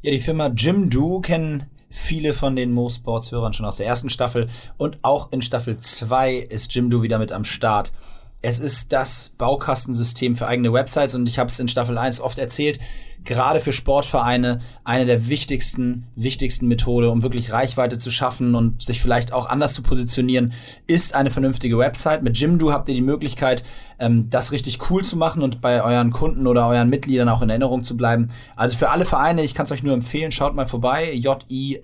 Ja, die Firma Jimdo kennen viele von den Mo Sports Hörern schon aus der ersten Staffel und auch in Staffel 2 ist Jimdo wieder mit am Start. Es ist das Baukastensystem für eigene Websites und ich habe es in Staffel 1 oft erzählt gerade für Sportvereine eine der wichtigsten, wichtigsten Methode, um wirklich Reichweite zu schaffen und sich vielleicht auch anders zu positionieren, ist eine vernünftige Website. Mit Jimdo habt ihr die Möglichkeit, ähm, das richtig cool zu machen und bei euren Kunden oder euren Mitgliedern auch in Erinnerung zu bleiben. Also für alle Vereine, ich kann es euch nur empfehlen, schaut mal vorbei, jimdo.de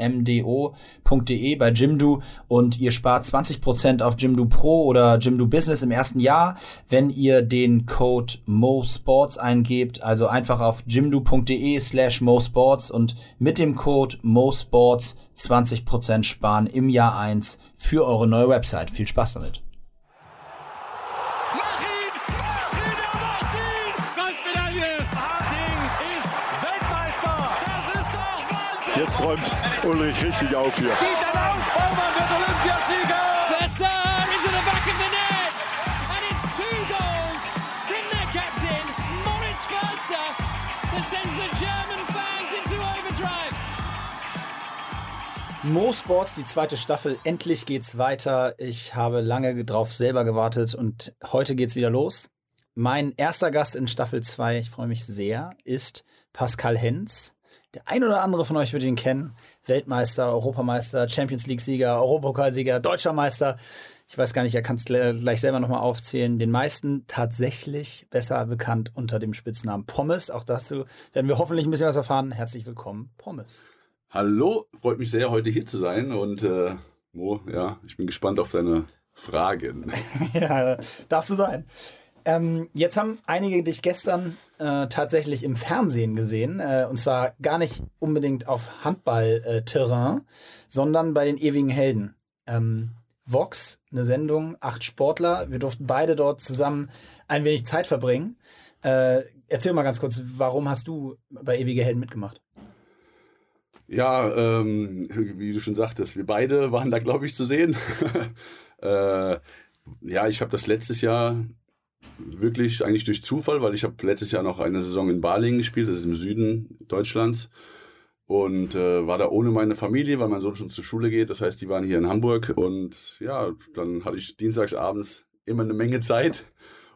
bei Jimdo und ihr spart 20% auf Jimdo Pro oder Jimdo Business im ersten Jahr, wenn ihr den Code MoSports eingebt, also einfach auf jimdo.de slash MoSports und mit dem Code MoSports 20% sparen im Jahr 1 für eure neue Website. Viel Spaß damit. Jetzt räumt Ulrich richtig auf hier. Auf, Mo Sports, die zweite Staffel. Endlich geht's weiter. Ich habe lange drauf selber gewartet und heute geht's wieder los. Mein erster Gast in Staffel 2, ich freue mich sehr, ist Pascal Hens. Der ein oder andere von euch wird ihn kennen. Weltmeister, Europameister, Champions League-Sieger, Europapokalsieger, Deutscher Meister. Ich weiß gar nicht, er kann es gleich selber nochmal aufzählen. Den meisten tatsächlich besser bekannt unter dem Spitznamen Pommes. Auch dazu werden wir hoffentlich ein bisschen was erfahren. Herzlich willkommen, Pommes. Hallo, freut mich sehr, heute hier zu sein. Und äh, Mo, ja, ich bin gespannt auf deine Fragen. ja, darfst du sein. Ähm, jetzt haben einige dich gestern äh, tatsächlich im Fernsehen gesehen. Äh, und zwar gar nicht unbedingt auf Handballterrain, sondern bei den ewigen Helden. Ähm, Vox, eine Sendung, acht Sportler. Wir durften beide dort zusammen ein wenig Zeit verbringen. Äh, erzähl mal ganz kurz, warum hast du bei Ewige Helden mitgemacht? Ja, ähm, wie du schon sagtest, wir beide waren da, glaube ich, zu sehen. äh, ja, ich habe das letztes Jahr wirklich eigentlich durch Zufall, weil ich habe letztes Jahr noch eine Saison in Balingen gespielt, das ist im Süden Deutschlands. Und äh, war da ohne meine Familie, weil mein Sohn schon zur Schule geht. Das heißt, die waren hier in Hamburg. Und ja, dann hatte ich dienstagsabends immer eine Menge Zeit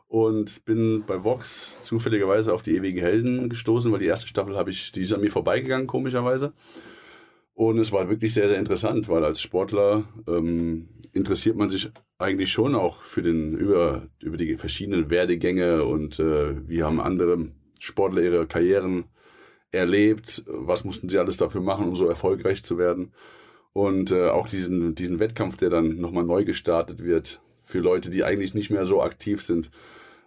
und bin bei Vox zufälligerweise auf die ewigen Helden gestoßen, weil die erste Staffel habe ich, die ist an mir vorbeigegangen, komischerweise. Und es war wirklich sehr, sehr interessant, weil als Sportler ähm, interessiert man sich eigentlich schon auch für den, über, über die verschiedenen Werdegänge und äh, wie haben andere Sportler ihre Karrieren erlebt, was mussten sie alles dafür machen, um so erfolgreich zu werden. Und äh, auch diesen, diesen Wettkampf, der dann nochmal neu gestartet wird, für Leute, die eigentlich nicht mehr so aktiv sind.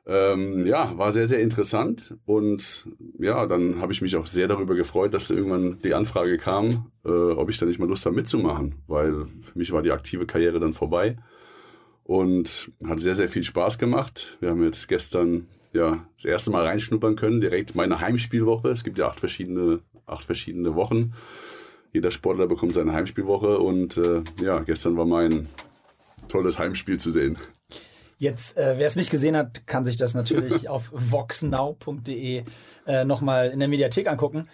Ähm, ja, war sehr, sehr interessant. Und ja, dann habe ich mich auch sehr darüber gefreut, dass irgendwann die Anfrage kam, äh, ob ich da nicht mal Lust habe mitzumachen, weil für mich war die aktive Karriere dann vorbei und hat sehr, sehr viel Spaß gemacht. Wir haben jetzt gestern ja das erste Mal reinschnuppern können, direkt meine Heimspielwoche. Es gibt ja acht verschiedene, acht verschiedene Wochen. Jeder Sportler bekommt seine Heimspielwoche und äh, ja, gestern war mein tolles Heimspiel zu sehen. Jetzt, äh, wer es nicht gesehen hat, kann sich das natürlich auf voxnow.de äh, nochmal in der Mediathek angucken.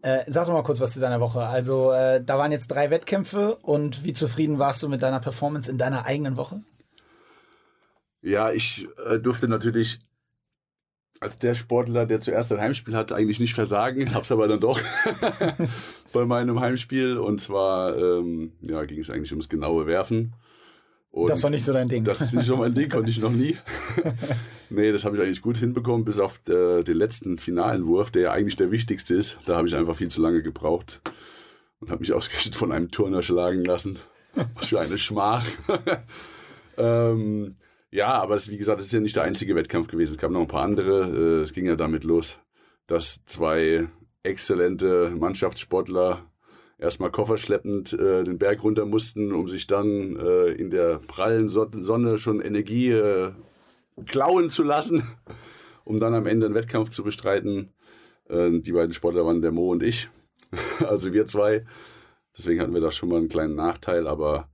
Äh, sag doch mal kurz was zu deiner Woche. Also, äh, da waren jetzt drei Wettkämpfe und wie zufrieden warst du mit deiner Performance in deiner eigenen Woche? Ja, ich äh, durfte natürlich als der Sportler, der zuerst ein Heimspiel hatte, eigentlich nicht versagen. Hab's aber dann doch bei meinem Heimspiel. Und zwar ähm, ja, ging es eigentlich ums genaue Werfen. Und das war nicht so dein Ding. Das ist nicht so mein Ding, konnte ich noch nie. nee, das habe ich eigentlich gut hinbekommen, bis auf äh, den letzten finalen Wurf, der ja eigentlich der wichtigste ist. Da habe ich einfach viel zu lange gebraucht und habe mich ausgerechnet von einem Turner schlagen lassen. Was für eine Schmach. ähm, ja, aber es, wie gesagt, es ist ja nicht der einzige Wettkampf gewesen. Es gab noch ein paar andere. Äh, es ging ja damit los, dass zwei exzellente Mannschaftssportler erstmal kofferschleppend äh, den Berg runter mussten, um sich dann äh, in der prallen Sonne schon Energie äh, klauen zu lassen, um dann am Ende einen Wettkampf zu bestreiten. Äh, die beiden Sportler waren der Mo und ich, also wir zwei. Deswegen hatten wir da schon mal einen kleinen Nachteil, aber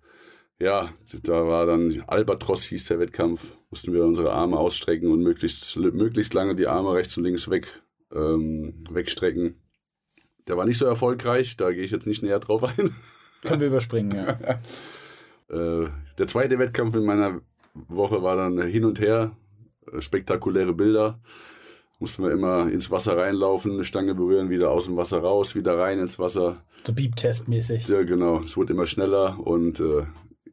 ja, da war dann Albatros hieß der Wettkampf, mussten wir unsere Arme ausstrecken und möglichst, möglichst lange die Arme rechts und links weg, ähm, wegstrecken. Der war nicht so erfolgreich, da gehe ich jetzt nicht näher drauf ein. Können wir überspringen, ja. Äh, der zweite Wettkampf in meiner Woche war dann hin und her, äh, spektakuläre Bilder. Mussten wir immer ins Wasser reinlaufen, eine Stange berühren, wieder aus dem Wasser raus, wieder rein ins Wasser. So Beep-Test-mäßig. Ja, genau. Es wurde immer schneller und äh,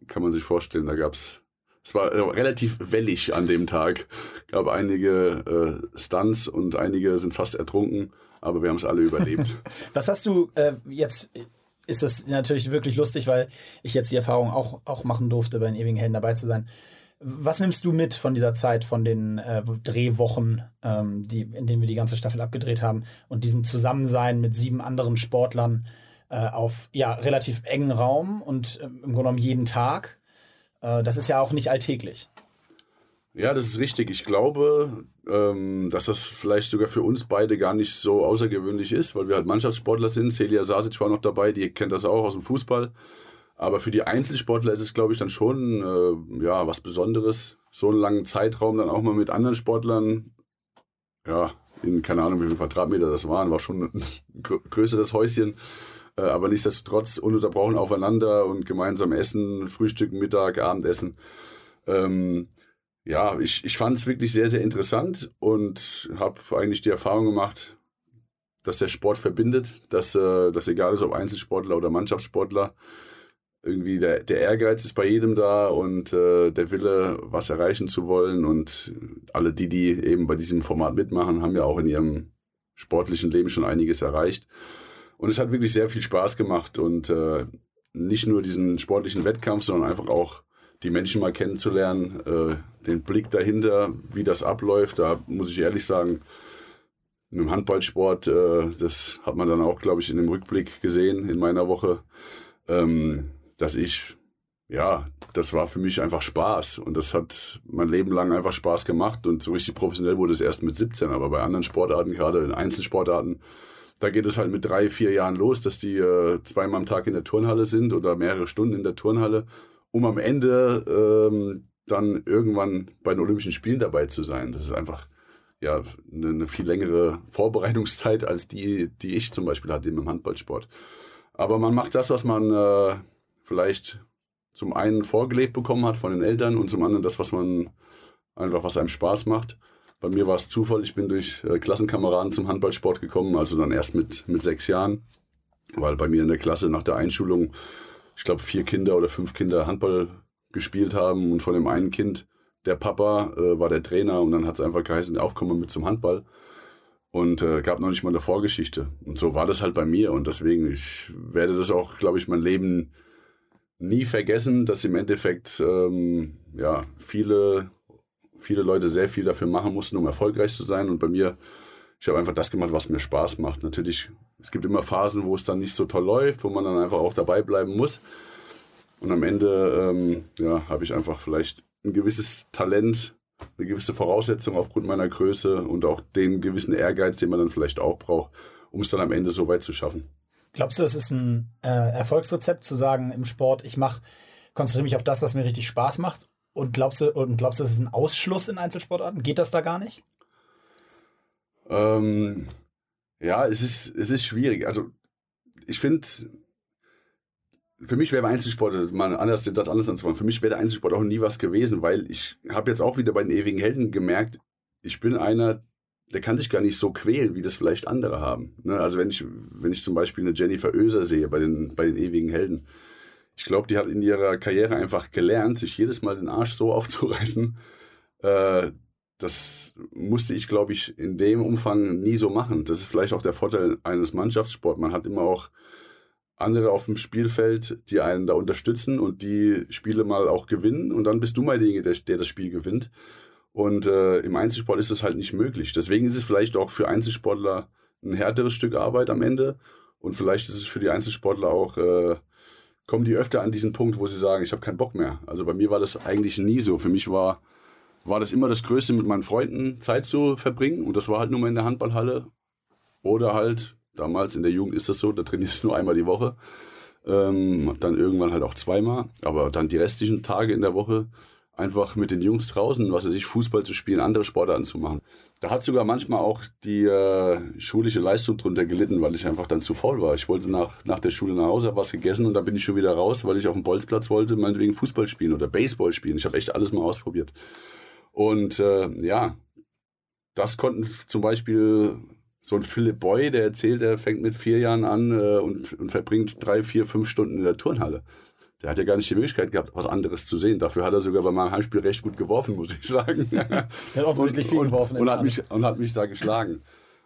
kann man sich vorstellen, da gab es es war äh, relativ wellig an dem Tag. Gab einige äh, Stunts und einige sind fast ertrunken, aber wir haben es alle überlebt. Was hast du äh, jetzt? Ist das natürlich wirklich lustig, weil ich jetzt die Erfahrung auch, auch machen durfte, bei den ewigen Helden dabei zu sein. Was nimmst du mit von dieser Zeit, von den äh, Drehwochen, ähm, die, in denen wir die ganze Staffel abgedreht haben und diesem Zusammensein mit sieben anderen Sportlern äh, auf ja, relativ engen Raum und äh, im Grunde genommen jeden Tag? Äh, das ist ja auch nicht alltäglich. Ja, das ist richtig. Ich glaube, ähm, dass das vielleicht sogar für uns beide gar nicht so außergewöhnlich ist, weil wir halt Mannschaftssportler sind. Celia Sasic war noch dabei, die kennt das auch aus dem Fußball. Aber für die Einzelsportler ist es, glaube ich, dann schon äh, ja, was Besonderes, so einen langen Zeitraum dann auch mal mit anderen Sportlern, ja, in keine Ahnung, wie viele Quadratmeter das waren, war schon ein größeres Häuschen. Äh, aber nichtsdestotrotz ununterbrochen aufeinander und gemeinsam essen, Frühstück, Mittag, Abendessen. Ähm, ja, ich, ich fand es wirklich sehr, sehr interessant und habe eigentlich die Erfahrung gemacht, dass der Sport verbindet, dass äh, das egal ist, ob Einzelsportler oder Mannschaftssportler, irgendwie der, der Ehrgeiz ist bei jedem da und äh, der Wille, was erreichen zu wollen. Und alle die, die eben bei diesem Format mitmachen, haben ja auch in ihrem sportlichen Leben schon einiges erreicht. Und es hat wirklich sehr viel Spaß gemacht und äh, nicht nur diesen sportlichen Wettkampf, sondern einfach auch die Menschen mal kennenzulernen, äh, den Blick dahinter, wie das abläuft. Da muss ich ehrlich sagen, im Handballsport, äh, das hat man dann auch, glaube ich, in dem Rückblick gesehen in meiner Woche, ähm, dass ich, ja, das war für mich einfach Spaß. Und das hat mein Leben lang einfach Spaß gemacht. Und so richtig professionell wurde es erst mit 17, aber bei anderen Sportarten, gerade in Einzelsportarten, da geht es halt mit drei, vier Jahren los, dass die äh, zweimal am Tag in der Turnhalle sind oder mehrere Stunden in der Turnhalle, um am Ende ähm, dann irgendwann bei den Olympischen Spielen dabei zu sein. Das ist einfach ja eine, eine, viel längere Vorbereitungszeit als die, die ich zum Beispiel hatte im Handballsport. Aber man macht das, was man äh, vielleicht zum einen vorgelebt bekommen hat von den Eltern und zum anderen das, was man einfach, was einem Spaß macht. Bei mir war es Zufall, ich bin durch äh, Klassenkameraden zum Handballsport gekommen, also dann erst mit, mit sechs Jahren, weil bei mir in der Klasse nach der Einschulung, ich glaube, vier Kinder oder fünf Kinder Handball gespielt haben und von dem einen Kind, der Papa äh, war der Trainer und dann hat es einfach geheißen, aufkommen mit zum Handball und äh, gab noch nicht mal eine Vorgeschichte. Und so war das halt bei mir und deswegen, ich werde das auch, glaube ich, mein Leben nie vergessen, dass im Endeffekt ähm, ja viele viele Leute sehr viel dafür machen mussten, um erfolgreich zu sein. Und bei mir, ich habe einfach das gemacht, was mir Spaß macht. Natürlich, es gibt immer Phasen, wo es dann nicht so toll läuft, wo man dann einfach auch dabei bleiben muss. Und am Ende ähm, ja, habe ich einfach vielleicht ein gewisses Talent, eine gewisse Voraussetzung aufgrund meiner Größe und auch den gewissen Ehrgeiz, den man dann vielleicht auch braucht, um es dann am Ende so weit zu schaffen. Glaubst du, es ist ein äh, Erfolgsrezept zu sagen im Sport, ich mache, konzentriere mich auf das, was mir richtig Spaß macht und glaubst du, und glaubst du, das ist ein Ausschluss in Einzelsportarten? Geht das da gar nicht? Ähm, ja, es ist, es ist schwierig. Also, ich finde, für mich wäre Einzelsport, mal anders, den Satz anders anzufangen, für mich wäre Einzelsport auch nie was gewesen, weil ich habe jetzt auch wieder bei den ewigen Helden gemerkt, ich bin einer, der kann sich gar nicht so quälen, wie das vielleicht andere haben. Ne? Also wenn ich, wenn ich zum Beispiel eine Jennifer Oeser sehe bei den, bei den ewigen Helden, ich glaube, die hat in ihrer Karriere einfach gelernt, sich jedes Mal den Arsch so aufzureißen. Äh, das musste ich, glaube ich, in dem Umfang nie so machen. Das ist vielleicht auch der Vorteil eines Mannschaftssports. Man hat immer auch andere auf dem Spielfeld, die einen da unterstützen und die Spiele mal auch gewinnen. Und dann bist du mal derjenige, der, das Spiel gewinnt. Und äh, im Einzelsport ist das halt nicht möglich. Deswegen ist es vielleicht auch für Einzelsportler ein härteres Stück Arbeit am Ende. Und vielleicht ist es für die Einzelsportler auch äh, kommen die öfter an diesen Punkt, wo sie sagen, ich habe keinen Bock mehr. Also bei mir war das eigentlich nie so. Für mich war, war das immer das Größte, mit meinen Freunden Zeit zu verbringen. Und das war halt nur mal in der Handballhalle. Oder halt, damals in der Jugend ist das so, da trainierst du nur einmal die Woche. Ähm, dann irgendwann halt auch zweimal. Aber dann die restlichen Tage in der Woche einfach mit den Jungs draußen, was weiß ich, Fußball zu spielen, andere Sportarten zu machen. Da hat sogar manchmal auch die äh, schulische Leistung drunter gelitten, weil ich einfach dann zu faul war. Ich wollte nach, nach der Schule nach Hause, habe was gegessen und dann bin ich schon wieder raus, weil ich auf dem Bolzplatz wollte, meinetwegen Fußball spielen oder Baseball spielen. Ich habe echt alles mal ausprobiert. Und äh, ja, das konnten zum Beispiel so ein Philipp Boy, der erzählt, der fängt mit vier Jahren an äh, und, und verbringt drei, vier, fünf Stunden in der Turnhalle der hat ja gar nicht die Möglichkeit gehabt, was anderes zu sehen. Dafür hat er sogar bei meinem Heimspiel recht gut geworfen, muss ich sagen. er hat offensichtlich und, viel geworfen. Und, und, hat mich, und hat mich da geschlagen.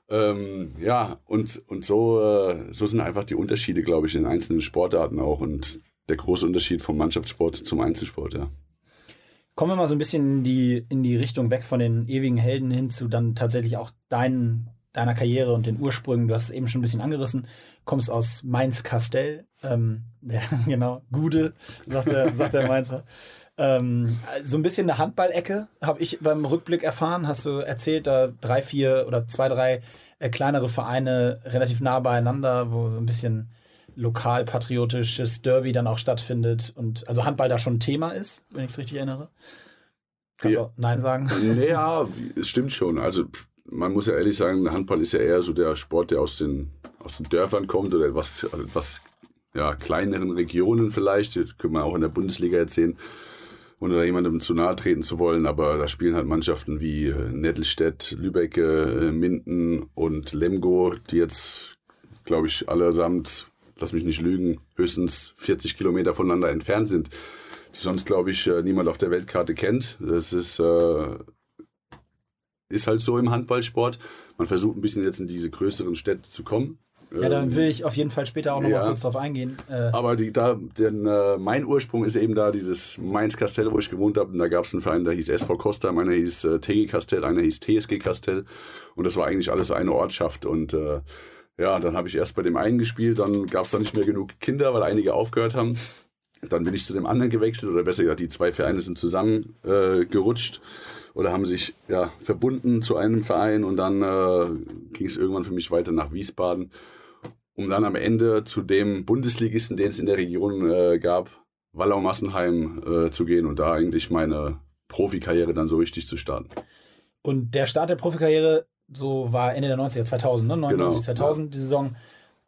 Ähm, ja, und, und so, äh, so sind einfach die Unterschiede, glaube ich, in einzelnen Sportarten auch und der große Unterschied vom Mannschaftssport zum Einzelsport, ja. Kommen wir mal so ein bisschen in die, in die Richtung weg von den ewigen Helden hin zu dann tatsächlich auch deinen deiner Karriere und den Ursprüngen, du hast es eben schon ein bisschen angerissen, kommst aus Mainz-Kastell, ähm, ja, genau, Gude, sagt der, sagt der Mainzer. Ähm, so ein bisschen eine Handballecke habe ich beim Rückblick erfahren, hast du erzählt, da drei, vier oder zwei, drei äh, kleinere Vereine relativ nah beieinander, wo so ein bisschen lokalpatriotisches Derby dann auch stattfindet und also Handball da schon ein Thema ist, wenn ich es richtig erinnere. Kannst du auch Nein sagen? Naja, es stimmt schon. Also man muss ja ehrlich sagen, Handball ist ja eher so der Sport, der aus den, aus den Dörfern kommt oder etwas, etwas ja, kleineren Regionen vielleicht. Das können wir auch in der Bundesliga erzählen, ohne da jemandem zu nahe treten zu wollen. Aber da spielen halt Mannschaften wie äh, Nettelstedt, Lübeck, äh, Minden und Lemgo, die jetzt, glaube ich, allesamt, lass mich nicht lügen, höchstens 40 Kilometer voneinander entfernt sind die sonst, glaube ich, äh, niemand auf der Weltkarte kennt. Das ist äh, ist halt so im Handballsport. Man versucht ein bisschen jetzt in diese größeren Städte zu kommen. Ja, dann will ich auf jeden Fall später auch nochmal ja, kurz drauf eingehen. Äh aber die, da, denn, äh, mein Ursprung ist eben da dieses Mainz-Kastell, wo ich gewohnt habe. Und da gab es einen Verein, der hieß SV Costa, einer hieß äh, TG Kastell, einer hieß TSG Kastell. Und das war eigentlich alles eine Ortschaft. Und äh, ja, dann habe ich erst bei dem einen gespielt, dann gab es da nicht mehr genug Kinder, weil einige aufgehört haben. Dann bin ich zu dem anderen gewechselt, oder besser gesagt, die zwei Vereine sind zusammengerutscht. Äh, oder haben sich ja, verbunden zu einem Verein und dann äh, ging es irgendwann für mich weiter nach Wiesbaden, um dann am Ende zu dem Bundesligisten, den es in der Region äh, gab, Wallau-Massenheim äh, zu gehen und da eigentlich meine Profikarriere dann so richtig zu starten. Und der Start der Profikarriere, so war Ende der 90er, 2000, ne? 99, genau, 2000, ja. die Saison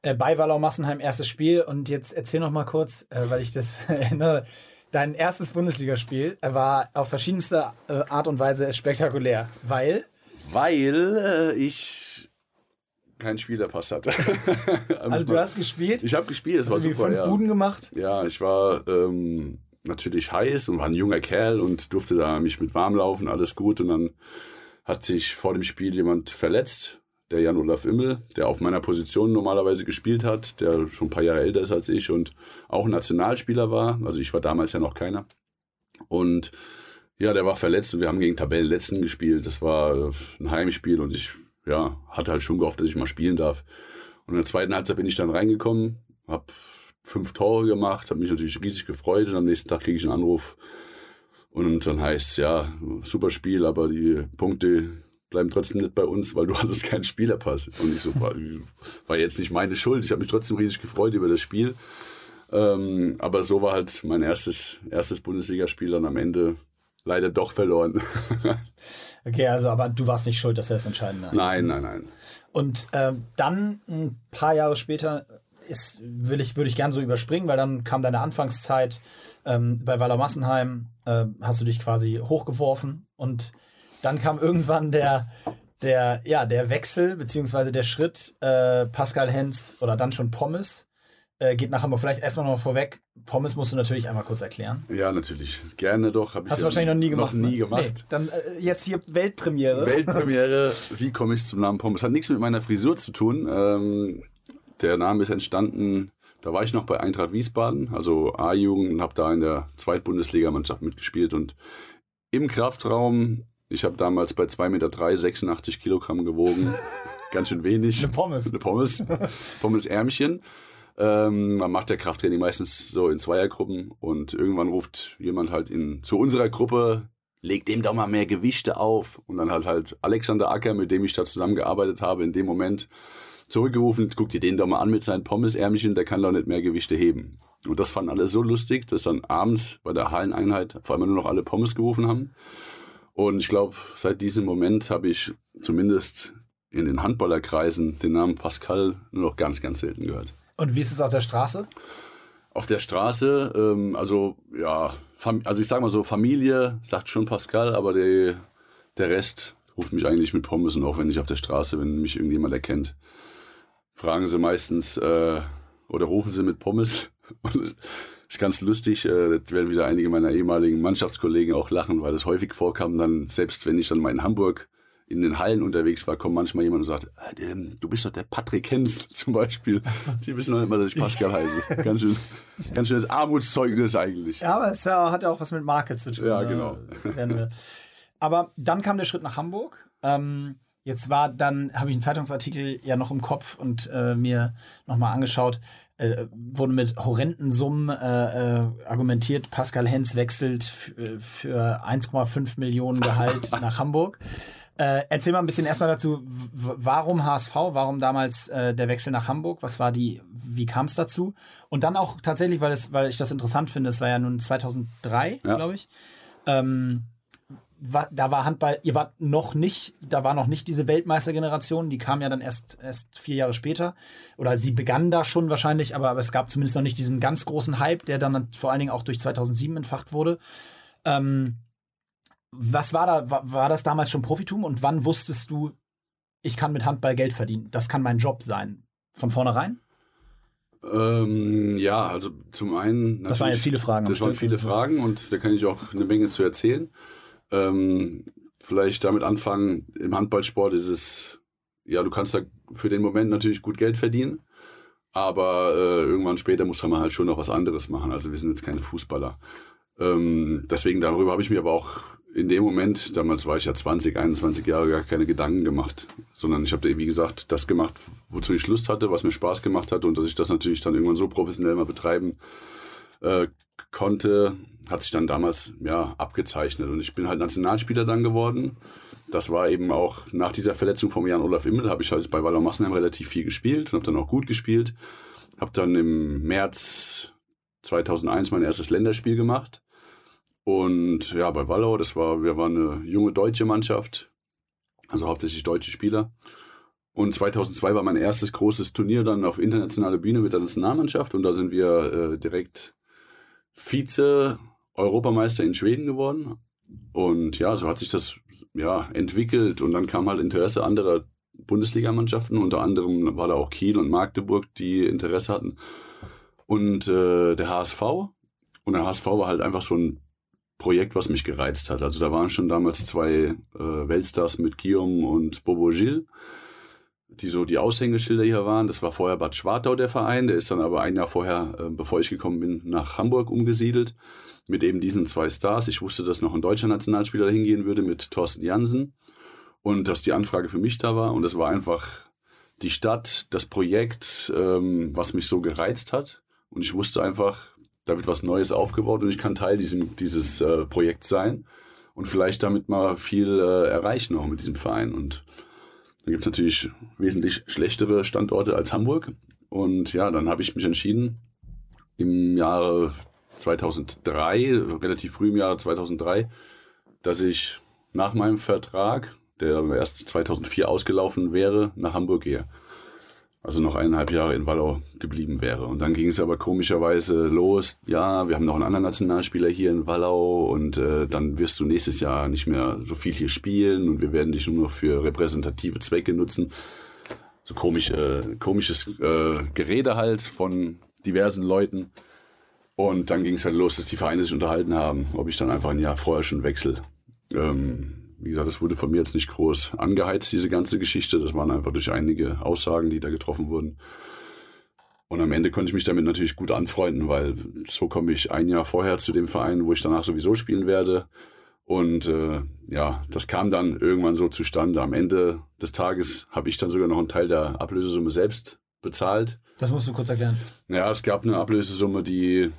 äh, bei Wallau-Massenheim, erstes Spiel. Und jetzt erzähl noch mal kurz, äh, weil ich das erinnere, Dein erstes Bundesligaspiel war auf verschiedenste äh, Art und Weise spektakulär, weil? Weil äh, ich keinen Spielerpass hatte. also du hast gespielt? Ich habe gespielt, das hast war super. fünf ja. Buden gemacht? Ja, ich war ähm, natürlich heiß und war ein junger Kerl und durfte da mich mit warm laufen, alles gut. Und dann hat sich vor dem Spiel jemand verletzt der Jan-Olaf Immel, der auf meiner Position normalerweise gespielt hat, der schon ein paar Jahre älter ist als ich und auch Nationalspieler war. Also ich war damals ja noch keiner. Und ja, der war verletzt und wir haben gegen Tabellenletzten gespielt. Das war ein Heimspiel und ich ja, hatte halt schon gehofft, dass ich mal spielen darf. Und in der zweiten Halbzeit bin ich dann reingekommen, habe fünf Tore gemacht, habe mich natürlich riesig gefreut und am nächsten Tag kriege ich einen Anruf und dann heißt es, ja, super Spiel, aber die Punkte bleiben trotzdem nicht bei uns, weil du hattest keinen Spielerpass. Und ich so, war, war jetzt nicht meine Schuld. Ich habe mich trotzdem riesig gefreut über das Spiel. Ähm, aber so war halt mein erstes, erstes Bundesligaspiel dann am Ende leider doch verloren. okay, also aber du warst nicht schuld, dass er das Entscheidende Nein, nein, nein. Und äh, dann ein paar Jahre später ist, will ich, würde ich gern so überspringen, weil dann kam deine Anfangszeit ähm, bei Waller Massenheim, äh, hast du dich quasi hochgeworfen und dann kam irgendwann der, der, ja, der Wechsel, beziehungsweise der Schritt, äh, Pascal Hens oder dann schon Pommes. Äh, geht nach Hamburg. Vielleicht erstmal noch mal vorweg. Pommes musst du natürlich einmal kurz erklären. Ja, natürlich. Gerne doch. Hast du wahrscheinlich noch nie gemacht. Noch nie ne? gemacht. Nee, dann äh, jetzt hier Weltpremiere. Weltpremiere. Wie komme ich zum Namen Pommes? Hat nichts mit meiner Frisur zu tun. Ähm, der Name ist entstanden, da war ich noch bei Eintracht Wiesbaden, also A-Jugend, und habe da in der Zweitbundesligamannschaft mitgespielt. Und im Kraftraum ich habe damals bei 2,3 Meter 3, 86 Kilogramm gewogen. Ganz schön wenig. Eine Pommes. Eine Pommes. Pommes-Ärmchen. Ähm, man macht der Krafttraining meistens so in Zweiergruppen und irgendwann ruft jemand halt in, zu unserer Gruppe, leg dem doch mal mehr Gewichte auf. Und dann hat halt Alexander Acker, mit dem ich da zusammengearbeitet habe, in dem Moment zurückgerufen, guck dir den doch mal an mit seinen Pommesärmchen, der kann doch nicht mehr Gewichte heben. Und das fanden alle so lustig, dass dann abends bei der Halleneinheit vor allem nur noch alle Pommes gerufen haben. Und ich glaube, seit diesem Moment habe ich zumindest in den Handballerkreisen den Namen Pascal nur noch ganz, ganz selten gehört. Und wie ist es auf der Straße? Auf der Straße, ähm, also ja, also ich sage mal so, Familie sagt schon Pascal, aber die, der Rest ruft mich eigentlich mit Pommes und auch wenn ich auf der Straße, wenn mich irgendjemand erkennt, fragen sie meistens äh, oder rufen sie mit Pommes. Und ist ganz lustig, äh, jetzt werden wieder einige meiner ehemaligen Mannschaftskollegen auch lachen, weil das häufig vorkam, dann, selbst wenn ich dann mal in Hamburg in den Hallen unterwegs war, kommt manchmal jemand und sagt, äh, du bist doch der Patrick Hens zum Beispiel. Die wissen noch immer, dass ich Pascal heiße. Ganz schön, ganz schönes Armutszeugnis eigentlich. Ja, aber es hat ja auch was mit Marke zu tun. Ja, genau. Aber dann kam der Schritt nach Hamburg. Ähm, jetzt war dann, habe ich einen Zeitungsartikel ja noch im Kopf und äh, mir nochmal angeschaut, äh, wurde mit horrenden Summen äh, äh argumentiert, Pascal Hens wechselt für 1,5 Millionen Gehalt nach Hamburg. Äh, erzähl mal ein bisschen erstmal dazu, warum HSV, warum damals äh, der Wechsel nach Hamburg, was war die, wie kam es dazu? Und dann auch tatsächlich, weil, es, weil ich das interessant finde, es war ja nun 2003, ja. glaube ich. Ähm, da war Handball, ihr wart noch nicht, da war noch nicht diese Weltmeistergeneration, die kam ja dann erst, erst vier Jahre später. Oder sie begann da schon wahrscheinlich, aber, aber es gab zumindest noch nicht diesen ganz großen Hype, der dann vor allen Dingen auch durch 2007 entfacht wurde. Ähm, was war da, war, war das damals schon Profitum und wann wusstest du, ich kann mit Handball Geld verdienen? Das kann mein Job sein. Von vornherein? Ähm, ja, also zum einen. Das waren jetzt viele Fragen. Das waren viele Fragen und da kann ich auch eine Menge zu erzählen. Ähm, vielleicht damit anfangen, im Handballsport ist es, ja, du kannst da für den Moment natürlich gut Geld verdienen, aber äh, irgendwann später muss man halt schon noch was anderes machen. Also wir sind jetzt keine Fußballer. Ähm, deswegen darüber habe ich mir aber auch in dem Moment, damals war ich ja 20, 21 Jahre, gar keine Gedanken gemacht, sondern ich habe, wie gesagt, das gemacht, wozu ich Lust hatte, was mir Spaß gemacht hat und dass ich das natürlich dann irgendwann so professionell mal betreiben äh, konnte, hat sich dann damals ja abgezeichnet und ich bin halt Nationalspieler dann geworden. Das war eben auch nach dieser Verletzung von Jan-Olaf Immel, habe ich halt bei Waller Massenheim relativ viel gespielt und habe dann auch gut gespielt. Habe dann im März 2001 mein erstes Länderspiel gemacht und ja, bei Wallau, das war, wir waren eine junge deutsche Mannschaft, also hauptsächlich deutsche Spieler. Und 2002 war mein erstes großes Turnier dann auf internationaler Bühne mit der Nationalmannschaft und da sind wir äh, direkt Vize-Europameister in Schweden geworden. Und ja, so hat sich das ja entwickelt und dann kam halt Interesse anderer Bundesligamannschaften, unter anderem war da auch Kiel und Magdeburg, die Interesse hatten. Und äh, der HSV. Und der HSV war halt einfach so ein Projekt, was mich gereizt hat. Also da waren schon damals zwei äh, Weltstars mit Guillaume und Bobo Gilles, die so die Aushängeschilder hier waren. Das war vorher Bad Schwartau der Verein, der ist dann aber ein Jahr vorher, äh, bevor ich gekommen bin, nach Hamburg umgesiedelt mit eben diesen zwei Stars. Ich wusste, dass noch ein deutscher Nationalspieler dahin gehen würde mit Thorsten Jansen und dass die Anfrage für mich da war und es war einfach die Stadt, das Projekt, ähm, was mich so gereizt hat. Und ich wusste einfach, da wird was Neues aufgebaut und ich kann Teil diesem, dieses äh, Projekts sein und vielleicht damit mal viel äh, erreichen auch mit diesem Verein. Und da gibt es natürlich wesentlich schlechtere Standorte als Hamburg. Und ja, dann habe ich mich entschieden, im Jahre 2003, relativ früh im Jahre 2003, dass ich nach meinem Vertrag, der erst 2004 ausgelaufen wäre, nach Hamburg gehe also noch eineinhalb Jahre in Wallau geblieben wäre. Und dann ging es aber komischerweise los, ja, wir haben noch einen anderen Nationalspieler hier in Wallau und äh, dann wirst du nächstes Jahr nicht mehr so viel hier spielen und wir werden dich nur noch für repräsentative Zwecke nutzen. So komisch, äh, komisches äh, Gerede halt von diversen Leuten. Und dann ging es halt los, dass die Vereine sich unterhalten haben, ob ich dann einfach ein Jahr vorher schon wechsle. Ähm, wie gesagt, das wurde von mir jetzt nicht groß angeheizt, diese ganze Geschichte. Das waren einfach durch einige Aussagen, die da getroffen wurden. Und am Ende konnte ich mich damit natürlich gut anfreunden, weil so komme ich ein Jahr vorher zu dem Verein, wo ich danach sowieso spielen werde. Und äh, ja, das kam dann irgendwann so zustande. Am Ende des Tages habe ich dann sogar noch einen Teil der Ablösesumme selbst bezahlt. Das musst du kurz erklären. Ja, es gab eine Ablösesumme, die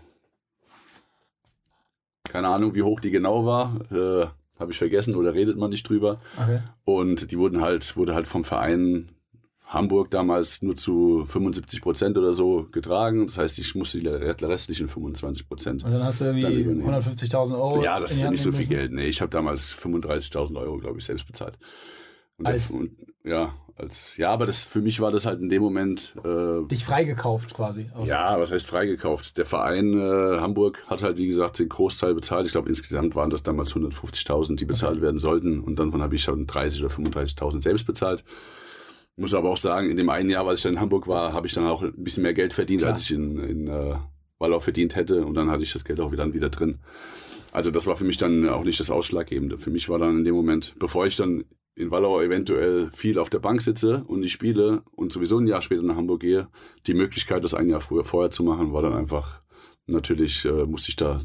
keine Ahnung, wie hoch die genau war. Äh, habe ich vergessen oder redet man nicht drüber. Okay. Und die wurden halt, wurde halt vom Verein Hamburg damals nur zu 75 Prozent oder so getragen. Das heißt, ich musste die restlichen 25 Prozent. Und dann hast du irgendwie 150.000 Euro. Ja, das ist ja nicht so viel müssen. Geld. Nee, ich habe damals 35.000 Euro, glaube ich, selbst bezahlt. Und als, und, ja, als, ja, aber das, für mich war das halt in dem Moment. Äh, Dich freigekauft quasi. Ja, was heißt freigekauft? Der Verein äh, Hamburg hat halt, wie gesagt, den Großteil bezahlt. Ich glaube, insgesamt waren das damals 150.000, die bezahlt okay. werden sollten. Und dann habe ich schon 30 oder 35.000 selbst bezahlt. Muss aber auch sagen, in dem einen Jahr, was ich dann in Hamburg war, habe ich dann auch ein bisschen mehr Geld verdient, Klar. als ich in, in äh, Wallau verdient hätte. Und dann hatte ich das Geld auch wieder, wieder drin. Also das war für mich dann auch nicht das Ausschlaggebende. Für mich war dann in dem Moment, bevor ich dann in Wallau eventuell viel auf der Bank sitze und nicht spiele und sowieso ein Jahr später nach Hamburg gehe, die Möglichkeit, das ein Jahr früher vorher zu machen, war dann einfach, natürlich äh, musste ich da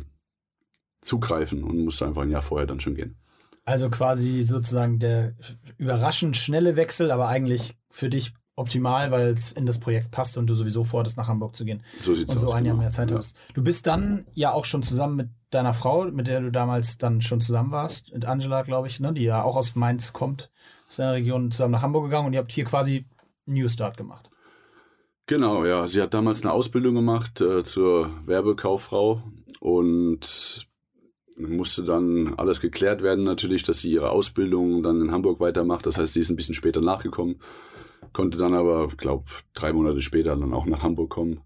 zugreifen und musste einfach ein Jahr vorher dann schon gehen. Also quasi sozusagen der überraschend schnelle Wechsel, aber eigentlich für dich optimal, weil es in das Projekt passt und du sowieso vorhattest, nach Hamburg zu gehen. So sieht's und so aus, ein Jahr genau. mehr Zeit ja. hast. Du bist dann ja auch schon zusammen mit deiner Frau, mit der du damals dann schon zusammen warst, mit Angela, glaube ich, ne, die ja auch aus Mainz kommt, aus deiner Region, zusammen nach Hamburg gegangen und ihr habt hier quasi New Start gemacht. Genau, ja. Sie hat damals eine Ausbildung gemacht äh, zur Werbekauffrau und musste dann alles geklärt werden natürlich, dass sie ihre Ausbildung dann in Hamburg weitermacht. Das heißt, sie ist ein bisschen später nachgekommen, konnte dann aber, glaube drei Monate später dann auch nach Hamburg kommen.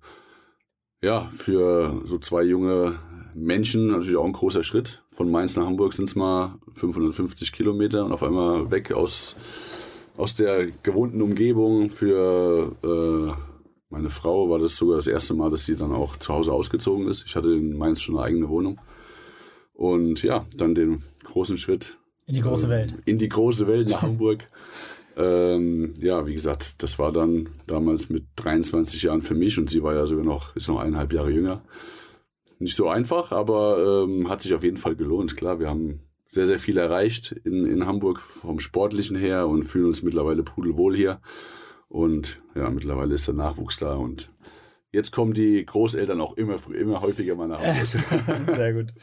Ja, für so zwei junge Menschen natürlich auch ein großer Schritt. Von Mainz nach Hamburg sind es mal 550 Kilometer und auf einmal weg aus, aus der gewohnten Umgebung. Für äh, meine Frau war das sogar das erste Mal, dass sie dann auch zu Hause ausgezogen ist. Ich hatte in Mainz schon eine eigene Wohnung. Und ja, dann den großen Schritt. In die große äh, Welt. In die große Welt nach Hamburg. Ähm, ja, wie gesagt, das war dann damals mit 23 Jahren für mich und sie war ja sogar noch, ist noch eineinhalb Jahre jünger. Nicht so einfach, aber ähm, hat sich auf jeden Fall gelohnt. Klar, wir haben sehr, sehr viel erreicht in, in Hamburg vom Sportlichen her und fühlen uns mittlerweile pudelwohl hier. Und ja, mittlerweile ist der Nachwuchs da und jetzt kommen die Großeltern auch immer, immer häufiger mal nach Hause. sehr gut.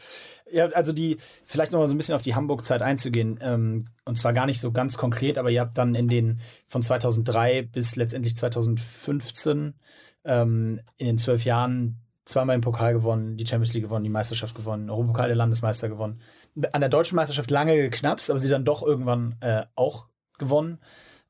Ja, also die, vielleicht noch mal so ein bisschen auf die Hamburg-Zeit einzugehen. Ähm, und zwar gar nicht so ganz konkret, aber ihr habt dann in den von 2003 bis letztendlich 2015 ähm, in den zwölf Jahren zweimal den Pokal gewonnen, die Champions League gewonnen, die Meisterschaft gewonnen, Europapokal der Landesmeister gewonnen. An der deutschen Meisterschaft lange geknapst, aber sie dann doch irgendwann äh, auch gewonnen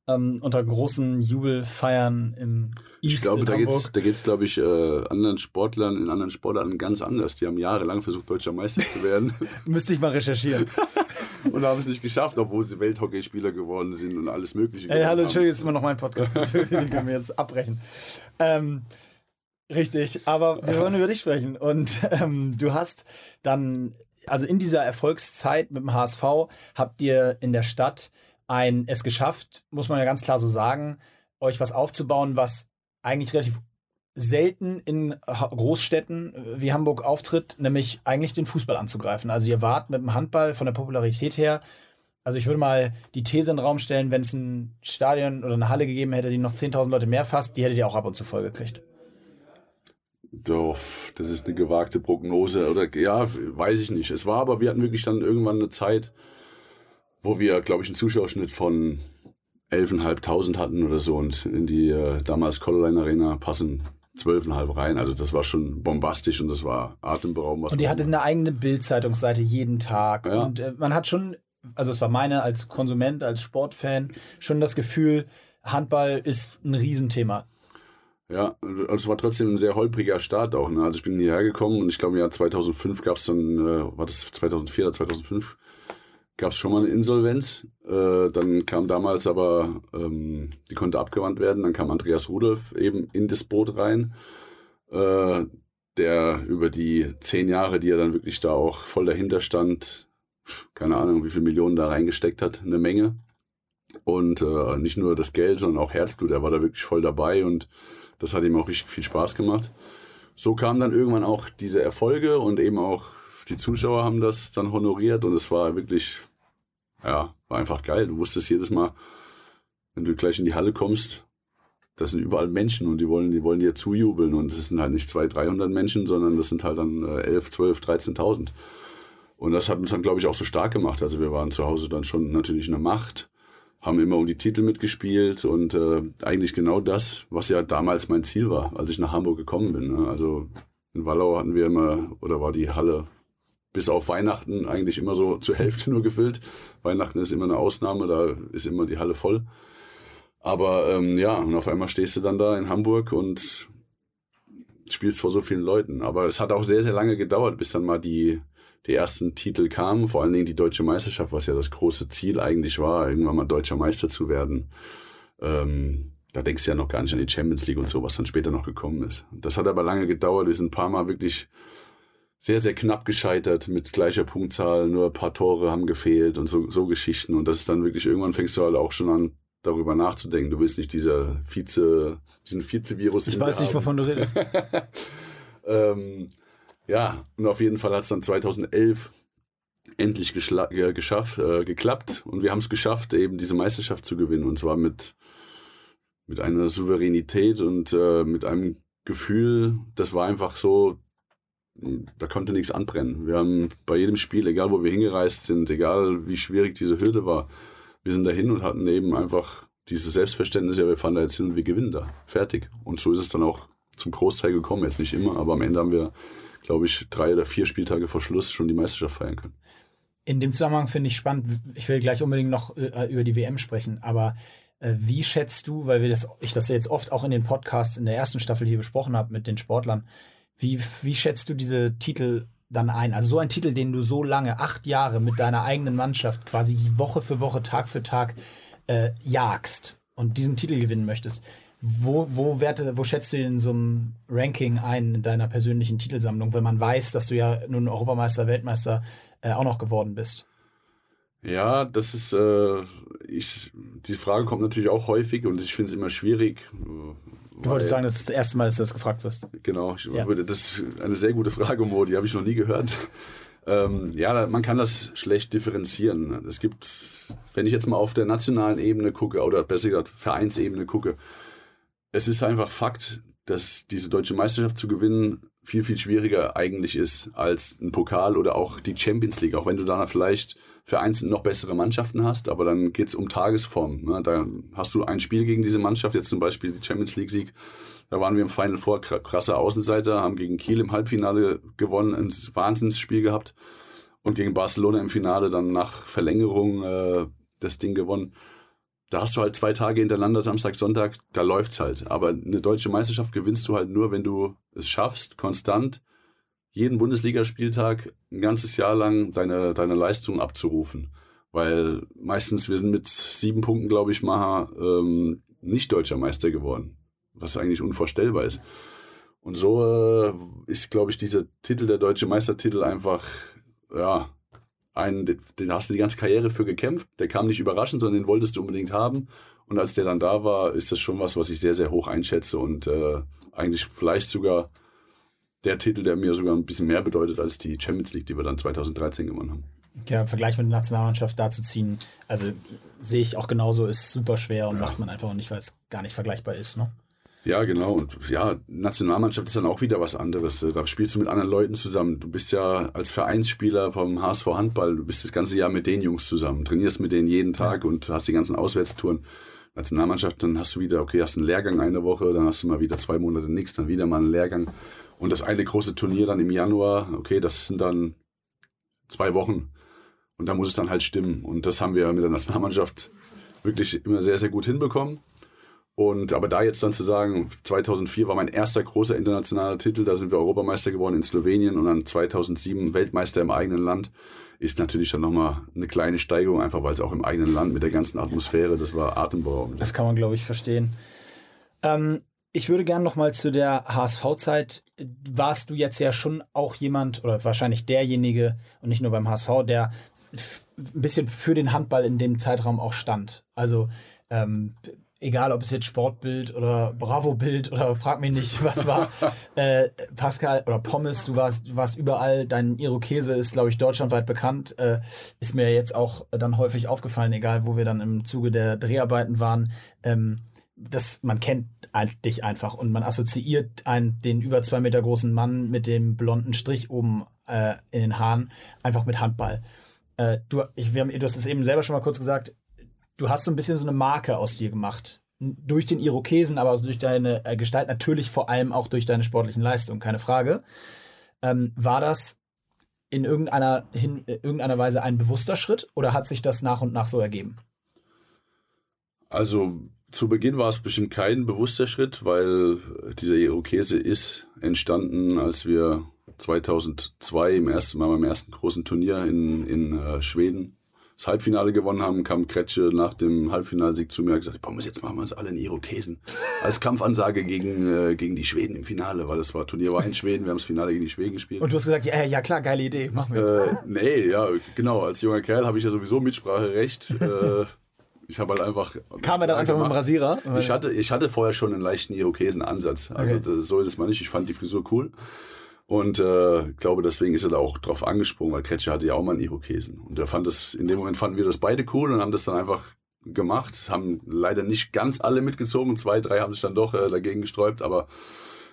ähm, unter großen Jubelfeiern im East Ich glaube, da geht's, da geht's, glaube ich, äh, anderen Sportlern, in anderen Sportarten ganz anders. Die haben jahrelang versucht, deutscher Meister zu werden. Müsste ich mal recherchieren. und haben es nicht geschafft, obwohl sie Welthockeyspieler geworden sind und alles Mögliche. Ey, hallo, Entschuldigung, ist immer noch mein Podcast. Den können wir jetzt abbrechen. Ähm, richtig, aber wir wollen über dich sprechen. Und ähm, du hast dann, also in dieser Erfolgszeit mit dem HSV, habt ihr in der Stadt ein es geschafft, muss man ja ganz klar so sagen, euch was aufzubauen, was eigentlich relativ selten in Großstädten äh, wie Hamburg auftritt, nämlich eigentlich den Fußball anzugreifen. Also ihr wart mit dem Handball von der Popularität her, also ich würde mal die These in den Raum stellen, wenn es ein Stadion oder eine Halle gegeben hätte, die noch 10.000 Leute mehr fasst, die hättet ihr auch ab und zu voll gekriegt. Doch, das ist eine gewagte Prognose oder ja, weiß ich nicht. Es war aber, wir hatten wirklich dann irgendwann eine Zeit, wo wir, glaube ich, einen Zuschauerschnitt von 11.500 hatten oder so und in die äh, damals Colorline Arena passen 12,5 rein. Also das war schon bombastisch und das war atemberaubend. und die hatte eine eigene Bildzeitungsseite jeden Tag ja. und äh, man hat schon, also es war meine als Konsument, als Sportfan, schon das Gefühl, Handball ist ein Riesenthema. Ja, also es war trotzdem ein sehr holpriger Start auch. Ne? Also ich bin hierher gekommen und ich glaube im Jahr 2005 gab es dann, äh, war das 2004 oder 2005, gab es schon mal eine Insolvenz. Äh, dann kam damals aber, ähm, die konnte abgewandt werden. Dann kam Andreas Rudolf eben in das Boot rein, äh, der über die zehn Jahre, die er dann wirklich da auch voll dahinter stand, keine Ahnung, wie viele Millionen da reingesteckt hat, eine Menge. Und äh, nicht nur das Geld, sondern auch Herzblut. Er war da wirklich voll dabei und das hat ihm auch richtig viel Spaß gemacht. So kamen dann irgendwann auch diese Erfolge und eben auch die Zuschauer haben das dann honoriert und es war wirklich, ja, war einfach geil. Du wusstest jedes Mal, wenn du gleich in die Halle kommst, das sind überall Menschen und die wollen, die wollen dir zujubeln und es sind halt nicht 200, 300 Menschen, sondern das sind halt dann 11, 12, 13.000. Und das hat uns dann, glaube ich, auch so stark gemacht. Also wir waren zu Hause dann schon natürlich eine Macht. haben immer um die Titel mitgespielt und äh, eigentlich genau das, was ja damals mein Ziel war, als ich nach Hamburg gekommen bin. Ne? Also in Wallau hatten wir immer, oder war die Halle bis auf Weihnachten eigentlich immer so zur Hälfte nur gefüllt. Weihnachten ist immer eine Ausnahme, da ist immer die Halle voll. Aber ähm, ja, und auf einmal stehst du dann da in Hamburg und spielst vor so vielen Leuten. Aber es hat auch sehr, sehr lange gedauert, bis dann mal die, die ersten Titel kamen. Vor allen Dingen die deutsche Meisterschaft, was ja das große Ziel eigentlich war, irgendwann mal deutscher Meister zu werden. Ähm, da denkst du ja noch gar nicht an die Champions League und so, was dann später noch gekommen ist. Das hat aber lange gedauert. Wir sind ein paar Mal wirklich sehr, sehr knapp gescheitert mit gleicher Punktzahl. Nur ein paar Tore haben gefehlt und so, so Geschichten. Und das ist dann wirklich, irgendwann fängst du halt auch schon an, darüber nachzudenken. Du willst nicht dieser Vize, diesen Vize-Virus. Ich weiß nicht, wovon du redest. ähm, ja, und auf jeden Fall hat es dann 2011 endlich äh, geschafft, äh, geklappt und wir haben es geschafft, eben diese Meisterschaft zu gewinnen und zwar mit, mit einer Souveränität und äh, mit einem Gefühl, das war einfach so, da konnte nichts anbrennen. Wir haben bei jedem Spiel, egal wo wir hingereist sind, egal wie schwierig diese Hürde war, wir sind dahin und hatten eben einfach dieses Selbstverständnis, ja, wir fahren da jetzt hin und wir gewinnen da. Fertig. Und so ist es dann auch zum Großteil gekommen. Jetzt nicht immer, aber am Ende haben wir, glaube ich, drei oder vier Spieltage vor Schluss schon die Meisterschaft feiern können. In dem Zusammenhang finde ich spannend, ich will gleich unbedingt noch äh, über die WM sprechen, aber äh, wie schätzt du, weil wir das, ich das jetzt oft auch in den Podcasts in der ersten Staffel hier besprochen habe mit den Sportlern, wie, wie schätzt du diese Titel dann ein? Also so ein Titel, den du so lange, acht Jahre mit deiner eigenen Mannschaft quasi Woche für Woche, Tag für Tag äh, jagst und diesen Titel gewinnen möchtest. Wo, wo, werte, wo schätzt du den in so einem Ranking ein in deiner persönlichen Titelsammlung, wenn man weiß, dass du ja nun Europameister, Weltmeister äh, auch noch geworden bist? Ja, das ist, äh, ich, die Frage kommt natürlich auch häufig und ich finde es immer schwierig, Du wolltest sagen, das ist das erste Mal, dass du das gefragt wirst. Genau, ich ja. würde, das ist eine sehr gute Frage, Mo, die habe ich noch nie gehört. Ähm, ja, man kann das schlecht differenzieren. Es gibt, wenn ich jetzt mal auf der nationalen Ebene gucke, oder besser gesagt Vereinsebene gucke, es ist einfach Fakt, dass diese deutsche Meisterschaft zu gewinnen viel, viel schwieriger eigentlich ist als ein Pokal oder auch die Champions League. Auch wenn du da vielleicht vereinzelt noch bessere Mannschaften hast, aber dann geht es um Tagesform. Ne? Da hast du ein Spiel gegen diese Mannschaft, jetzt zum Beispiel die Champions League-Sieg. Da waren wir im Final Four krasse Außenseiter, haben gegen Kiel im Halbfinale gewonnen, ein Wahnsinnsspiel gehabt und gegen Barcelona im Finale dann nach Verlängerung äh, das Ding gewonnen da hast du halt zwei Tage hintereinander, Samstag, Sonntag, da läuft's halt. Aber eine deutsche Meisterschaft gewinnst du halt nur, wenn du es schaffst, konstant jeden Bundesligaspieltag ein ganzes Jahr lang deine, deine Leistung abzurufen. Weil meistens, wir sind mit sieben Punkten, glaube ich, mal ähm, nicht deutscher Meister geworden. Was eigentlich unvorstellbar ist. Und so äh, ist, glaube ich, dieser Titel, der deutsche Meistertitel, einfach, ja, einen, den hast du die ganze Karriere für gekämpft. Der kam nicht überraschend, sondern den wolltest du unbedingt haben. Und als der dann da war, ist das schon was, was ich sehr, sehr hoch einschätze und äh, eigentlich vielleicht sogar der Titel, der mir sogar ein bisschen mehr bedeutet als die Champions League, die wir dann 2013 gewonnen haben. Ja, im Vergleich mit der Nationalmannschaft da zu ziehen, also sehe ich auch genauso, ist super schwer und ja. macht man einfach auch nicht, weil es gar nicht vergleichbar ist. Ne? Ja, genau. Und ja, Nationalmannschaft ist dann auch wieder was anderes. Da spielst du mit anderen Leuten zusammen. Du bist ja als Vereinsspieler vom HSV Handball, du bist das ganze Jahr mit den Jungs zusammen, trainierst mit denen jeden Tag ja. und hast die ganzen Auswärtstouren. Nationalmannschaft, dann hast du wieder, okay, hast einen Lehrgang eine Woche, dann hast du mal wieder zwei Monate nichts, dann wieder mal einen Lehrgang. Und das eine große Turnier dann im Januar, okay, das sind dann zwei Wochen. Und da muss es dann halt stimmen. Und das haben wir mit der Nationalmannschaft wirklich immer sehr, sehr gut hinbekommen. Und aber da jetzt dann zu sagen, 2004 war mein erster großer internationaler Titel, da sind wir Europameister geworden in Slowenien und dann 2007 Weltmeister im eigenen Land, ist natürlich dann nochmal eine kleine Steigerung, einfach weil es auch im eigenen Land mit der ganzen Atmosphäre, das war atemberaubend. Das kann man, glaube ich, verstehen. Ähm, ich würde gerne nochmal zu der HSV-Zeit. Warst du jetzt ja schon auch jemand oder wahrscheinlich derjenige und nicht nur beim HSV, der ein bisschen für den Handball in dem Zeitraum auch stand. Also ähm, egal ob es jetzt Sportbild oder Bravo-Bild oder frag mich nicht, was war. äh, Pascal oder Pommes, du warst, du warst überall, dein Irokese ist, glaube ich, deutschlandweit bekannt. Äh, ist mir jetzt auch dann häufig aufgefallen, egal wo wir dann im Zuge der Dreharbeiten waren. Ähm, das, man kennt dich einfach und man assoziiert einen, den über zwei Meter großen Mann mit dem blonden Strich oben äh, in den Haaren einfach mit Handball. Äh, du, ich, wir haben, du hast es eben selber schon mal kurz gesagt, du hast so ein bisschen so eine Marke aus dir gemacht. Durch den Irokesen, aber durch deine äh, Gestalt, natürlich vor allem auch durch deine sportlichen Leistungen, keine Frage. Ähm, war das in irgendeiner, hin, äh, irgendeiner Weise ein bewusster Schritt oder hat sich das nach und nach so ergeben? Also zu Beginn war es bestimmt kein bewusster Schritt, weil dieser Irokese ist entstanden, als wir 2002 im ersten Mal beim ersten großen Turnier in, in äh, Schweden das Halbfinale gewonnen haben, kam Kretsche nach dem Halbfinalsieg zu mir und gesagt, Pommes, jetzt machen wir uns alle in Irokesen. Als Kampfansage gegen, äh, gegen die Schweden im Finale, weil das war Turnier war in Schweden, wir haben das Finale gegen die Schweden gespielt. Und du hast gesagt, ja, ja klar, geile Idee, machen wir. Äh, nee, ja, genau, als junger Kerl habe ich ja sowieso Mitspracherecht. äh, ich habe halt einfach. Kam er dann einfach gemacht. mit dem Rasierer? Ich hatte, ich hatte vorher schon einen leichten Irokesen-Ansatz. Also okay. das, so ist es mal nicht. Ich fand die Frisur cool. Und äh, glaube, deswegen ist er da auch drauf angesprungen, weil Kretscher hatte ja auch mal einen Irokesen. Und er fand das, in dem Moment fanden wir das beide cool und haben das dann einfach gemacht. Haben leider nicht ganz alle mitgezogen. Zwei, drei haben sich dann doch äh, dagegen gesträubt, aber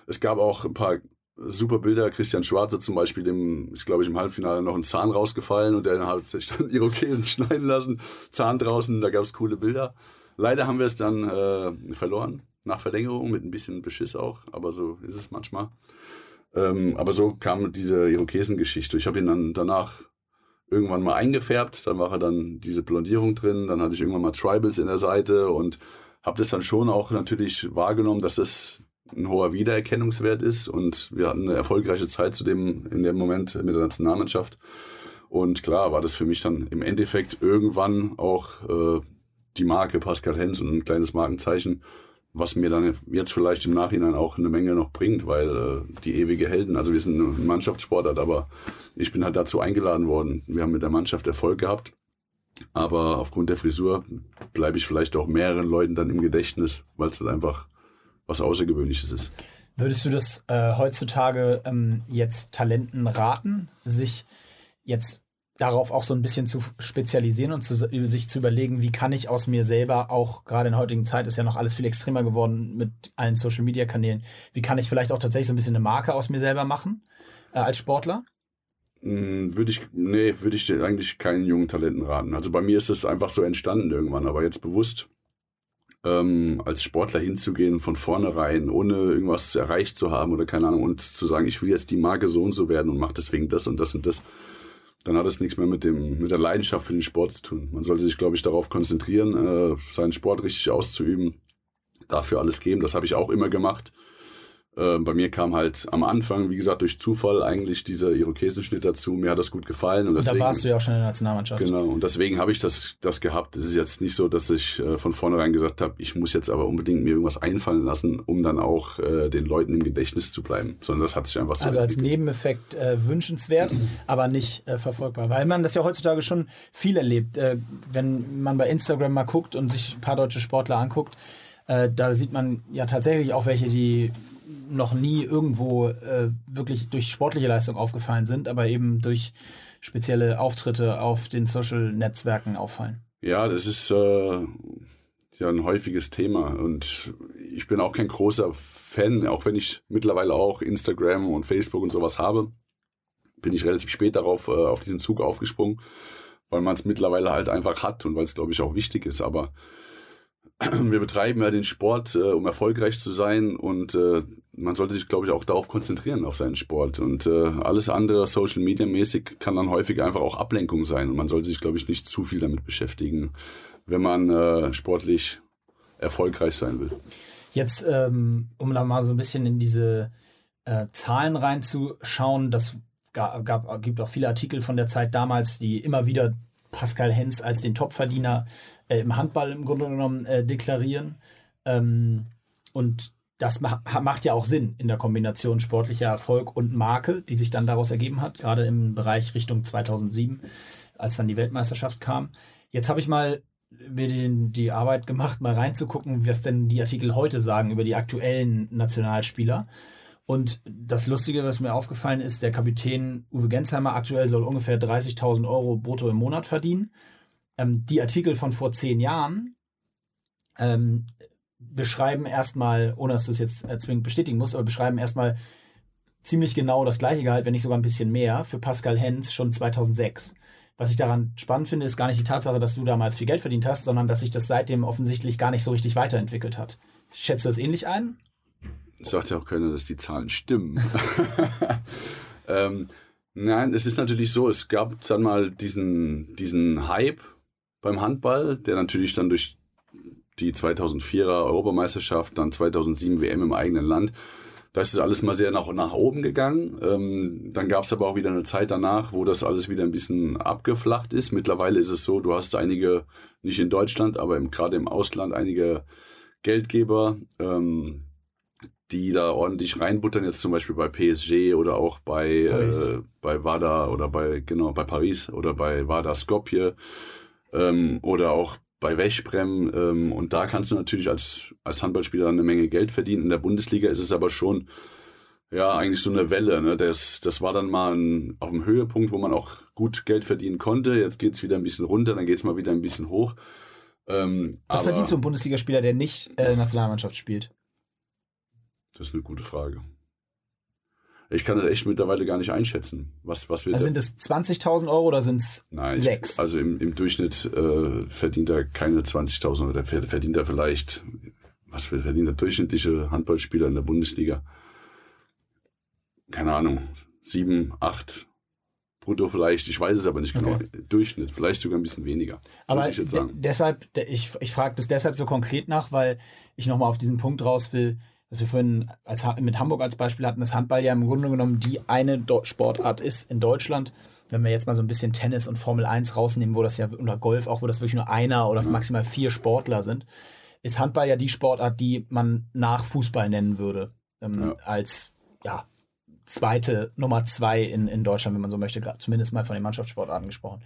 es gab auch ein paar super Bilder. Christian Schwarzer zum Beispiel, dem ist, glaube ich, im Halbfinale noch ein Zahn rausgefallen und der hat sich dann Irokesen schneiden lassen. Zahn draußen, da gab es coole Bilder. Leider haben wir es dann äh, verloren, nach Verlängerung, mit ein bisschen Beschiss auch, aber so ist es manchmal. Ähm, aber so kam diese Irokesen-Geschichte. Ich habe ihn dann danach irgendwann mal eingefärbt, dann war er dann diese Blondierung drin, dann hatte ich irgendwann mal Tribals in der Seite und habe das dann schon auch natürlich wahrgenommen, dass das ein hoher Wiedererkennungswert ist und wir hatten eine erfolgreiche Zeit zu dem, in dem Moment mit der Nationalmannschaft. Und klar war das für mich dann im Endeffekt irgendwann auch äh, die Marke Pascal Hens und ein kleines Markenzeichen, was mir dann jetzt vielleicht im Nachhinein auch eine Menge noch bringt, weil äh, die ewige Helden, also wir sind ein Mannschaftssportart, aber ich bin halt dazu eingeladen worden. Wir haben mit der Mannschaft Erfolg gehabt, aber aufgrund der Frisur bleibe ich vielleicht auch mehreren Leuten dann im Gedächtnis, weil es halt einfach was Außergewöhnliches ist. Würdest du das äh, heutzutage ähm, jetzt Talenten raten, sich jetzt darauf auch so ein bisschen zu spezialisieren und zu, sich zu überlegen, wie kann ich aus mir selber, auch gerade in der heutigen Zeit ist ja noch alles viel extremer geworden mit allen Social-Media-Kanälen, wie kann ich vielleicht auch tatsächlich so ein bisschen eine Marke aus mir selber machen äh, als Sportler? Hm, würde ich, nee, würde ich eigentlich keinen jungen Talenten raten. Also bei mir ist das einfach so entstanden irgendwann, aber jetzt bewusst ähm, als Sportler hinzugehen von vornherein, ohne irgendwas erreicht zu haben oder keine Ahnung und zu sagen, ich will jetzt die Marke so und so werden und mache deswegen das und das und das dann hat es nichts mehr mit, dem, mit der Leidenschaft für den Sport zu tun. Man sollte sich, glaube ich, darauf konzentrieren, äh, seinen Sport richtig auszuüben, dafür alles geben. Das habe ich auch immer gemacht. Äh, bei mir kam halt am Anfang, wie gesagt, durch Zufall eigentlich dieser Irokesenschnitt dazu. Mir hat das gut gefallen. Und, deswegen, da warst du ja auch schon in der Nationalmannschaft. Genau, und deswegen habe ich das, das gehabt. Es ist jetzt nicht so, dass ich äh, von vornherein gesagt habe, ich muss jetzt aber unbedingt mir irgendwas einfallen lassen, um dann auch äh, den Leuten im Gedächtnis zu bleiben. Sondern das hat sich einfach so Also als Nebeneffekt äh, wünschenswert, aber nicht äh, verfolgbar. Weil man das ja heutzutage schon viel erlebt. Wenn man bei Instagram mal guckt und sich ein paar deutsche Sportler anguckt, da sieht man ja tatsächlich auch welche, die noch nie irgendwo äh, wirklich durch sportliche Leistung aufgefallen sind, aber eben durch spezielle Auftritte auf den Social-Netzwerken auffallen. Ja, das ist äh, ja ein häufiges Thema und ich bin auch kein großer Fan, auch wenn ich mittlerweile auch Instagram und Facebook und sowas habe, bin ich relativ spät darauf äh, auf diesen Zug aufgesprungen, weil man es mittlerweile halt einfach hat und weil es glaube ich auch wichtig ist, aber wir betreiben ja den Sport, äh, um erfolgreich zu sein und äh, man sollte sich, glaube ich, auch darauf konzentrieren, auf seinen Sport. Und äh, alles andere Social Media mäßig kann dann häufig einfach auch Ablenkung sein und man sollte sich, glaube ich, nicht zu viel damit beschäftigen, wenn man äh, sportlich erfolgreich sein will. Jetzt, ähm, um da mal so ein bisschen in diese äh, Zahlen reinzuschauen, das gab, gab, gibt auch viele Artikel von der Zeit damals, die immer wieder Pascal Hens als den Topverdiener äh, im Handball im Grunde genommen äh, deklarieren. Ähm, und das ma macht ja auch Sinn in der Kombination sportlicher Erfolg und Marke, die sich dann daraus ergeben hat, gerade im Bereich Richtung 2007, als dann die Weltmeisterschaft kam. Jetzt habe ich mal mir den, die Arbeit gemacht, mal reinzugucken, was denn die Artikel heute sagen über die aktuellen Nationalspieler. Und das Lustige, was mir aufgefallen ist, der Kapitän Uwe Gensheimer aktuell soll ungefähr 30.000 Euro brutto im Monat verdienen. Ähm, die Artikel von vor zehn Jahren ähm, beschreiben erstmal, ohne dass du es jetzt äh, zwingend bestätigen musst, aber beschreiben erstmal ziemlich genau das gleiche Gehalt, wenn nicht sogar ein bisschen mehr, für Pascal Hens schon 2006. was ich daran spannend finde, ist gar nicht die Tatsache, dass du damals viel Geld verdient hast, sondern dass sich das seitdem offensichtlich gar nicht so richtig weiterentwickelt hat. Schätzt du das ähnlich ein? Sagt ja auch keiner, dass die Zahlen stimmen. ähm, nein, es ist natürlich so, es gab dann mal diesen, diesen Hype beim Handball, der natürlich dann durch die 2004er Europameisterschaft, dann 2007 WM im eigenen Land, da ist es alles mal sehr nach, nach oben gegangen. Ähm, dann gab es aber auch wieder eine Zeit danach, wo das alles wieder ein bisschen abgeflacht ist. Mittlerweile ist es so, du hast einige, nicht in Deutschland, aber gerade im Ausland, einige Geldgeber, ähm, die da ordentlich reinbuttern, jetzt zum Beispiel bei PSG oder auch bei, äh, bei WADA oder bei, genau, bei Paris oder bei WADA Skopje ähm, oder auch bei Wechbrem. Ähm, und da kannst du natürlich als, als Handballspieler eine Menge Geld verdienen. In der Bundesliga ist es aber schon ja eigentlich so eine Welle. Ne? Das, das war dann mal ein, auf dem Höhepunkt, wo man auch gut Geld verdienen konnte. Jetzt geht es wieder ein bisschen runter, dann geht es mal wieder ein bisschen hoch. Ähm, Was verdient so ein Bundesligaspieler, der nicht äh, Nationalmannschaft spielt? Das ist eine gute Frage. Ich kann das echt mittlerweile gar nicht einschätzen. Was, was wir also sind es 20.000 Euro oder sind es sechs? Also im, im Durchschnitt äh, verdient er keine 20.000 oder verdient er vielleicht, was verdient der durchschnittliche Handballspieler in der Bundesliga? Keine Ahnung, sieben, acht brutto vielleicht, ich weiß es aber nicht genau. Okay. Durchschnitt, vielleicht sogar ein bisschen weniger. Aber ich deshalb, ich, ich frage das deshalb so konkret nach, weil ich nochmal auf diesen Punkt raus will, was wir vorhin als, mit Hamburg als Beispiel hatten, dass Handball ja im Grunde genommen die eine Sportart ist in Deutschland. Wenn wir jetzt mal so ein bisschen Tennis und Formel 1 rausnehmen, wo das ja, oder Golf auch, wo das wirklich nur einer oder maximal vier Sportler sind, ist Handball ja die Sportart, die man nach Fußball nennen würde. Ähm, ja. Als, ja, zweite, Nummer zwei in, in Deutschland, wenn man so möchte, zumindest mal von den Mannschaftssportarten gesprochen.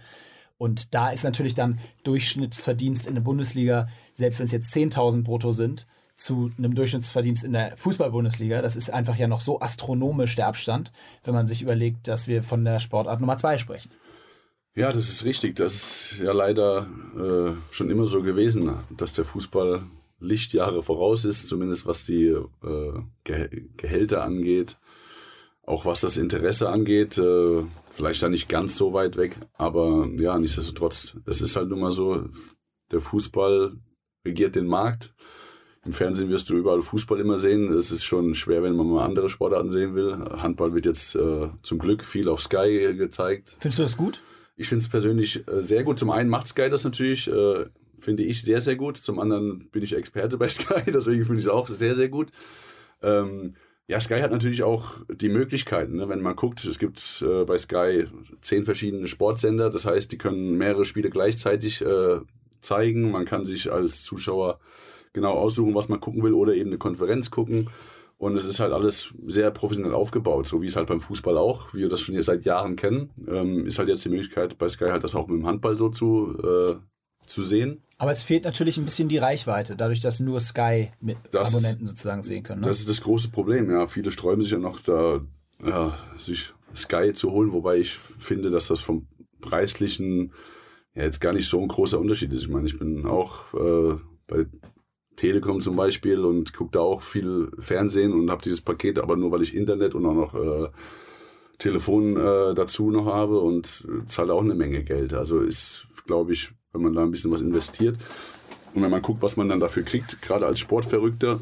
Und da ist natürlich dann Durchschnittsverdienst in der Bundesliga, selbst wenn es jetzt 10.000 brutto sind, zu einem Durchschnittsverdienst in der Fußball-Bundesliga. Das ist einfach ja noch so astronomisch der Abstand, wenn man sich überlegt, dass wir von der Sportart Nummer zwei sprechen. Ja, das ist richtig. Das ist ja leider äh, schon immer so gewesen, dass der Fußball Lichtjahre voraus ist, zumindest was die äh, Ge Gehälter angeht. Auch was das Interesse angeht, äh, vielleicht da nicht ganz so weit weg, aber ja, nichtsdestotrotz, es ist halt nun mal so, der Fußball regiert den Markt im Fernsehen wirst du überall Fußball immer sehen. Es ist schon schwer, wenn man mal andere Sportarten sehen will. Handball wird jetzt äh, zum Glück viel auf Sky gezeigt. Findest du das gut? Ich finde es persönlich äh, sehr gut. Zum einen macht Sky das natürlich, äh, finde ich, sehr, sehr gut. Zum anderen bin ich Experte bei Sky, deswegen finde ich es auch sehr, sehr gut. Ähm, ja, Sky hat natürlich auch die Möglichkeiten. Ne? Wenn man guckt, es gibt äh, bei Sky zehn verschiedene Sportsender. Das heißt, die können mehrere Spiele gleichzeitig äh, zeigen. Man kann sich als Zuschauer genau aussuchen, was man gucken will oder eben eine Konferenz gucken. Und es ist halt alles sehr professionell aufgebaut, so wie es halt beim Fußball auch, wie wir das schon seit Jahren kennen. Ähm, ist halt jetzt die Möglichkeit bei Sky halt das auch mit dem Handball so zu, äh, zu sehen. Aber es fehlt natürlich ein bisschen die Reichweite, dadurch, dass nur Sky mit das Abonnenten ist, sozusagen sehen können. Ne? Das ist das große Problem, ja. Viele sträuben sich ja noch da, ja, sich Sky zu holen, wobei ich finde, dass das vom preislichen ja jetzt gar nicht so ein großer Unterschied ist. Ich meine, ich bin auch äh, bei Telekom zum Beispiel und gucke da auch viel Fernsehen und habe dieses Paket, aber nur weil ich Internet und auch noch äh, Telefon äh, dazu noch habe und äh, zahle auch eine Menge Geld. Also ist, glaube ich, wenn man da ein bisschen was investiert und wenn man guckt, was man dann dafür kriegt, gerade als Sportverrückter,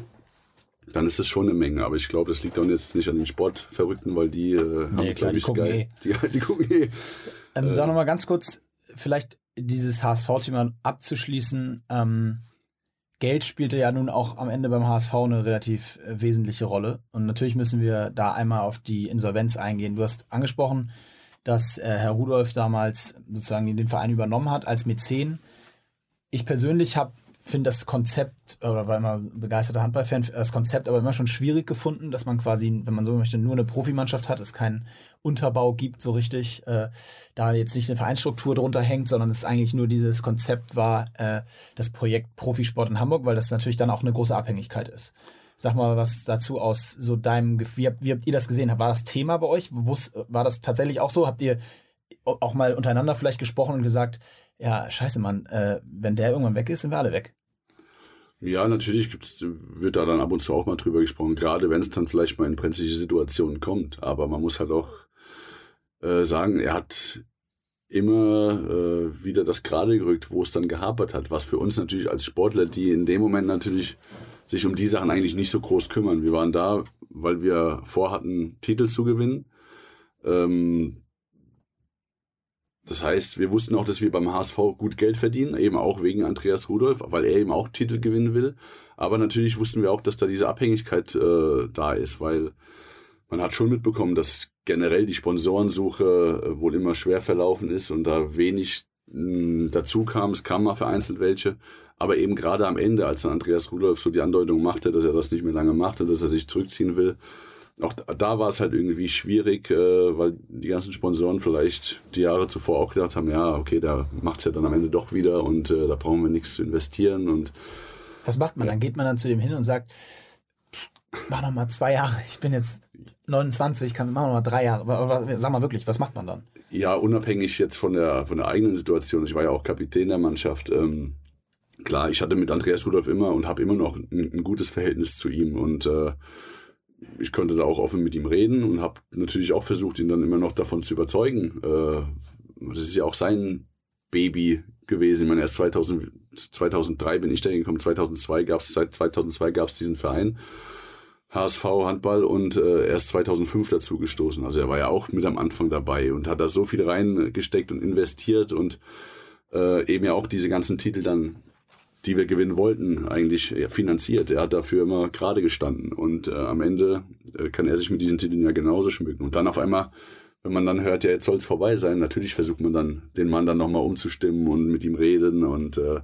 dann ist es schon eine Menge. Aber ich glaube, das liegt dann jetzt nicht an den Sportverrückten, weil die äh, nee, haben, glaube ich, gucken eh. Die, die gucken eh. Ähm, sag nochmal ganz kurz, vielleicht dieses HSV-Thema abzuschließen. Ähm, Geld spielte ja nun auch am Ende beim HSV eine relativ äh, wesentliche Rolle. Und natürlich müssen wir da einmal auf die Insolvenz eingehen. Du hast angesprochen, dass äh, Herr Rudolf damals sozusagen den Verein übernommen hat als Mäzen. Ich persönlich habe finde das Konzept, oder war immer begeisterter Handballfan, das Konzept aber immer schon schwierig gefunden, dass man quasi, wenn man so möchte, nur eine Profimannschaft hat, es keinen Unterbau gibt so richtig, äh, da jetzt nicht eine Vereinsstruktur drunter hängt, sondern es eigentlich nur dieses Konzept war, äh, das Projekt Profisport in Hamburg, weil das natürlich dann auch eine große Abhängigkeit ist. Sag mal was dazu aus so deinem Gefühl. Wie, wie habt ihr das gesehen? War das Thema bei euch? War das tatsächlich auch so? Habt ihr auch mal untereinander vielleicht gesprochen und gesagt, ja, scheiße, Mann, äh, wenn der irgendwann weg ist, sind wir alle weg. Ja, natürlich gibt's, wird da dann ab und zu auch mal drüber gesprochen, gerade wenn es dann vielleicht mal in brenzliche Situationen kommt. Aber man muss halt auch äh, sagen, er hat immer äh, wieder das gerade gerückt, wo es dann gehapert hat. Was für uns natürlich als Sportler, die in dem Moment natürlich sich um die Sachen eigentlich nicht so groß kümmern. Wir waren da, weil wir vorhatten, Titel zu gewinnen. Ähm, das heißt, wir wussten auch, dass wir beim HSV gut Geld verdienen, eben auch wegen Andreas Rudolph, weil er eben auch Titel gewinnen will. Aber natürlich wussten wir auch, dass da diese Abhängigkeit äh, da ist, weil man hat schon mitbekommen, dass generell die Sponsorensuche äh, wohl immer schwer verlaufen ist und da wenig mh, dazu kam. Es kam mal vereinzelt welche. Aber eben gerade am Ende, als dann Andreas Rudolph so die Andeutung machte, dass er das nicht mehr lange macht und dass er sich zurückziehen will, auch da, war es halt irgendwie schwierig, äh, weil die ganzen Sponsoren vielleicht die Jahre zuvor auch gedacht haben, ja, okay, da macht es ja dann am Ende doch wieder und äh, da brauchen wir nichts zu investieren. Und was macht man? Dann geht man dann zu dem hin und sagt, mach noch mal zwei Jahre. Ich bin jetzt 29, kann mach noch mal drei Jahre. Aber, sag mal wirklich, was macht man dann? Ja, unabhängig jetzt von der von der eigenen Situation. Ich war ja auch Kapitän der Mannschaft. Ähm, klar, ich hatte mit Andreas Rudolph immer und habe immer noch ein, ein, gutes Verhältnis zu ihm und äh, ich konnte da auch offen mit ihm reden und habe natürlich auch versucht, ihn dann immer noch davon zu überzeugen. Äh, das ist ja auch sein Baby gewesen. Ich meine, erst 2000, 2003 bin ich da hingekommen. 2002 gab es seit 2002 gab es diesen Verein HSV Handball und äh, erst 2005 dazu gestoßen. Also er war ja auch mit am Anfang dabei und hat da so viel reingesteckt und investiert und äh, eben ja auch diese ganzen Titel dann, die wir gewinnen wollten, eigentlich finanziert. Er hat dafür immer gerade gestanden und äh, am Ende äh, kann er sich mit diesen Titeln ja genauso schmücken. Und dann auf einmal, wenn man dann hört, ja jetzt soll es vorbei sein, natürlich versucht man dann den Mann dann nochmal umzustimmen und mit ihm reden und äh,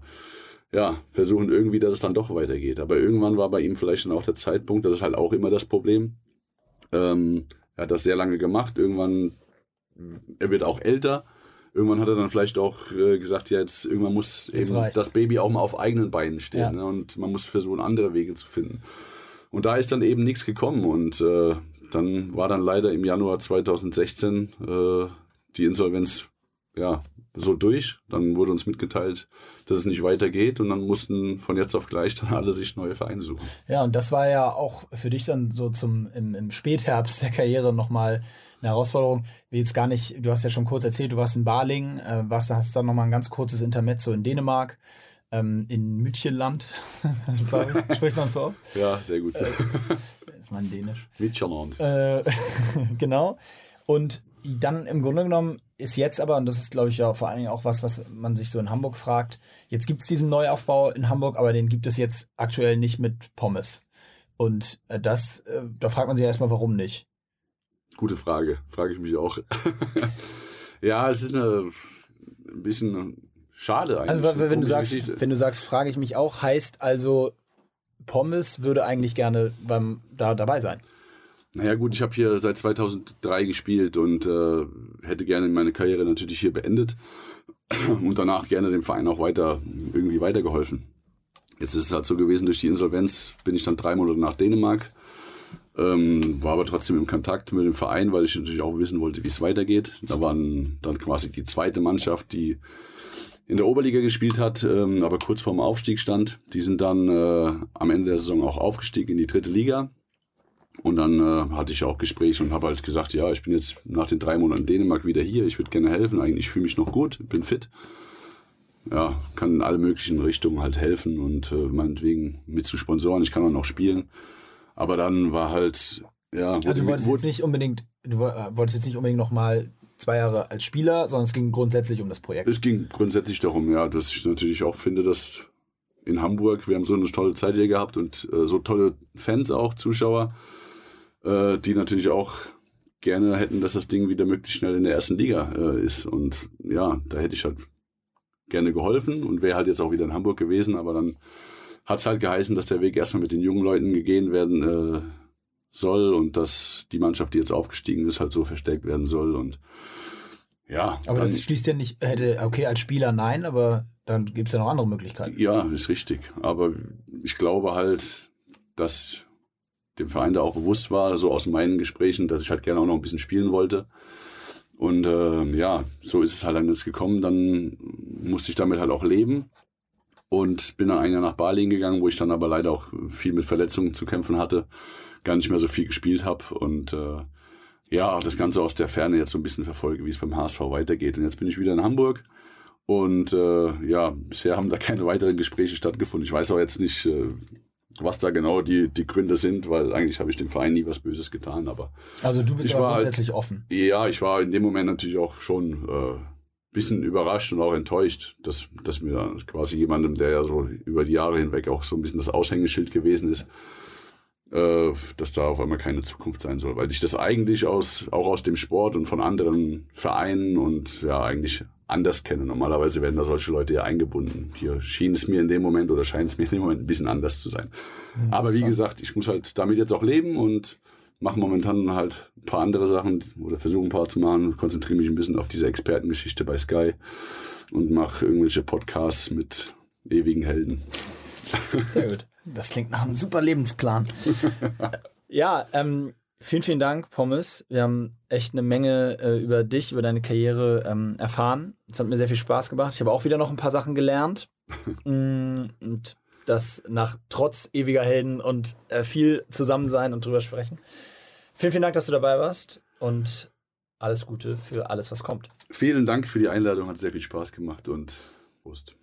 ja, versuchen irgendwie, dass es dann doch weitergeht. Aber irgendwann war bei ihm vielleicht dann auch der Zeitpunkt, das ist halt auch immer das Problem. Ähm, er hat das sehr lange gemacht. Irgendwann, er wird auch älter. Irgendwann hat er dann vielleicht auch äh, gesagt, ja, jetzt irgendwann muss jetzt eben reicht's. das Baby auch mal auf eigenen Beinen stehen. Ja. Ne? Und man muss versuchen, andere Wege zu finden. Und da ist dann eben nichts gekommen. Und äh, dann war dann leider im Januar 2016 äh, die Insolvenz ja, so durch. Dann wurde uns mitgeteilt, dass es nicht weitergeht und dann mussten von jetzt auf gleich dann alle sich neue Vereine suchen. Ja, und das war ja auch für dich dann so zum im, im Spätherbst der Karriere nochmal eine Herausforderung. Wie jetzt gar nicht, du hast ja schon kurz erzählt, du warst in Balingen, äh, warst, hast dann nochmal ein ganz kurzes Intermezzo in Dänemark. Ähm, in Mütchenland, spricht man so? Ja, sehr gut. Äh, ist mein Dänisch. Mütchenland. Äh, genau. Und dann im Grunde genommen ist jetzt aber, und das ist, glaube ich, ja vor allen Dingen auch was, was man sich so in Hamburg fragt, jetzt gibt es diesen Neuaufbau in Hamburg, aber den gibt es jetzt aktuell nicht mit Pommes. Und äh, das, äh, da fragt man sich erstmal, warum nicht. Gute Frage, frage ich mich auch. ja, es ist eine, ein bisschen schade eigentlich. Also wenn du sagst, wenn du sagst, frage ich mich auch, heißt also, Pommes würde eigentlich gerne beim, da dabei sein. Naja gut, ich habe hier seit 2003 gespielt und äh, hätte gerne meine Karriere natürlich hier beendet und danach gerne dem Verein auch weiter irgendwie weitergeholfen. Jetzt ist es halt so gewesen, durch die Insolvenz bin ich dann drei Monate nach Dänemark, ähm, war aber trotzdem im Kontakt mit dem Verein, weil ich natürlich auch wissen wollte, wie es weitergeht. Da waren dann quasi die zweite Mannschaft, die in der Oberliga gespielt hat, ähm, aber kurz vorm Aufstieg stand. Die sind dann äh, am Ende der Saison auch aufgestiegen in die dritte Liga. Und dann äh, hatte ich auch Gespräche und habe halt gesagt, ja, ich bin jetzt nach den drei Monaten in Dänemark wieder hier, ich würde gerne helfen, eigentlich fühle mich noch gut, bin fit. Ja, kann in alle möglichen Richtungen halt helfen und äh, meinetwegen mit zu Sponsoren, ich kann auch noch spielen. Aber dann war halt, ja. Also du wolltest jetzt nicht unbedingt, du äh, wolltest jetzt nicht unbedingt nochmal zwei Jahre als Spieler, sondern es ging grundsätzlich um das Projekt. Es ging grundsätzlich darum, ja, dass ich natürlich auch finde, dass in Hamburg, wir haben so eine tolle Zeit hier gehabt und äh, so tolle Fans auch, Zuschauer äh, die natürlich auch gerne hätten, dass das Ding wieder möglichst schnell in der ersten Liga äh, ist. Und ja, da hätte ich halt gerne geholfen und wäre halt jetzt auch wieder in Hamburg gewesen, aber dann hat es halt geheißen, dass der Weg erstmal mit den jungen Leuten gegehen werden äh, soll und dass die Mannschaft, die jetzt aufgestiegen ist, halt so verstärkt werden soll und ja. Aber dann, das schließt ja nicht, hätte, okay, als Spieler nein, aber dann gibt es ja noch andere Möglichkeiten. Ja, ist richtig. Aber ich glaube halt, dass dem Verein da auch bewusst war, so aus meinen Gesprächen, dass ich halt gerne auch noch ein bisschen spielen wollte. Und äh, ja, so ist es halt dann jetzt gekommen. Dann musste ich damit halt auch leben und bin dann ein Jahr nach Berlin gegangen, wo ich dann aber leider auch viel mit Verletzungen zu kämpfen hatte, gar nicht mehr so viel gespielt habe und äh, ja, das Ganze aus der Ferne jetzt so ein bisschen verfolge, wie es beim HSV weitergeht. Und jetzt bin ich wieder in Hamburg und äh, ja, bisher haben da keine weiteren Gespräche stattgefunden. Ich weiß auch jetzt nicht, äh, was da genau die, die Gründe sind, weil eigentlich habe ich dem Verein nie was Böses getan. Aber also du bist ich aber war grundsätzlich halt, offen. Ja, ich war in dem Moment natürlich auch schon äh, bisschen überrascht und auch enttäuscht, dass, dass mir quasi jemandem, der ja so über die Jahre hinweg auch so ein bisschen das Aushängeschild gewesen ist, äh, dass da auf einmal keine Zukunft sein soll, weil ich das eigentlich aus, auch aus dem Sport und von anderen Vereinen und ja eigentlich anders kenne. Normalerweise werden da solche Leute ja eingebunden. Hier schien es mir in dem Moment oder scheint es mir in dem Moment ein bisschen anders zu sein. Aber wie gesagt, ich muss halt damit jetzt auch leben und mache momentan halt ein paar andere Sachen oder versuche ein paar zu machen, konzentriere mich ein bisschen auf diese Expertengeschichte bei Sky und mache irgendwelche Podcasts mit ewigen Helden. Sehr gut. Das klingt nach einem super Lebensplan. ja, ähm, vielen, vielen Dank, Pommes. Wir haben echt eine Menge äh, über dich, über deine Karriere ähm, erfahren. Es hat mir sehr viel Spaß gemacht. Ich habe auch wieder noch ein paar Sachen gelernt. Mm, und das nach trotz ewiger Helden und äh, viel zusammen sein und drüber sprechen. Vielen, vielen Dank, dass du dabei warst und alles Gute für alles, was kommt. Vielen Dank für die Einladung, hat sehr viel Spaß gemacht und Prost.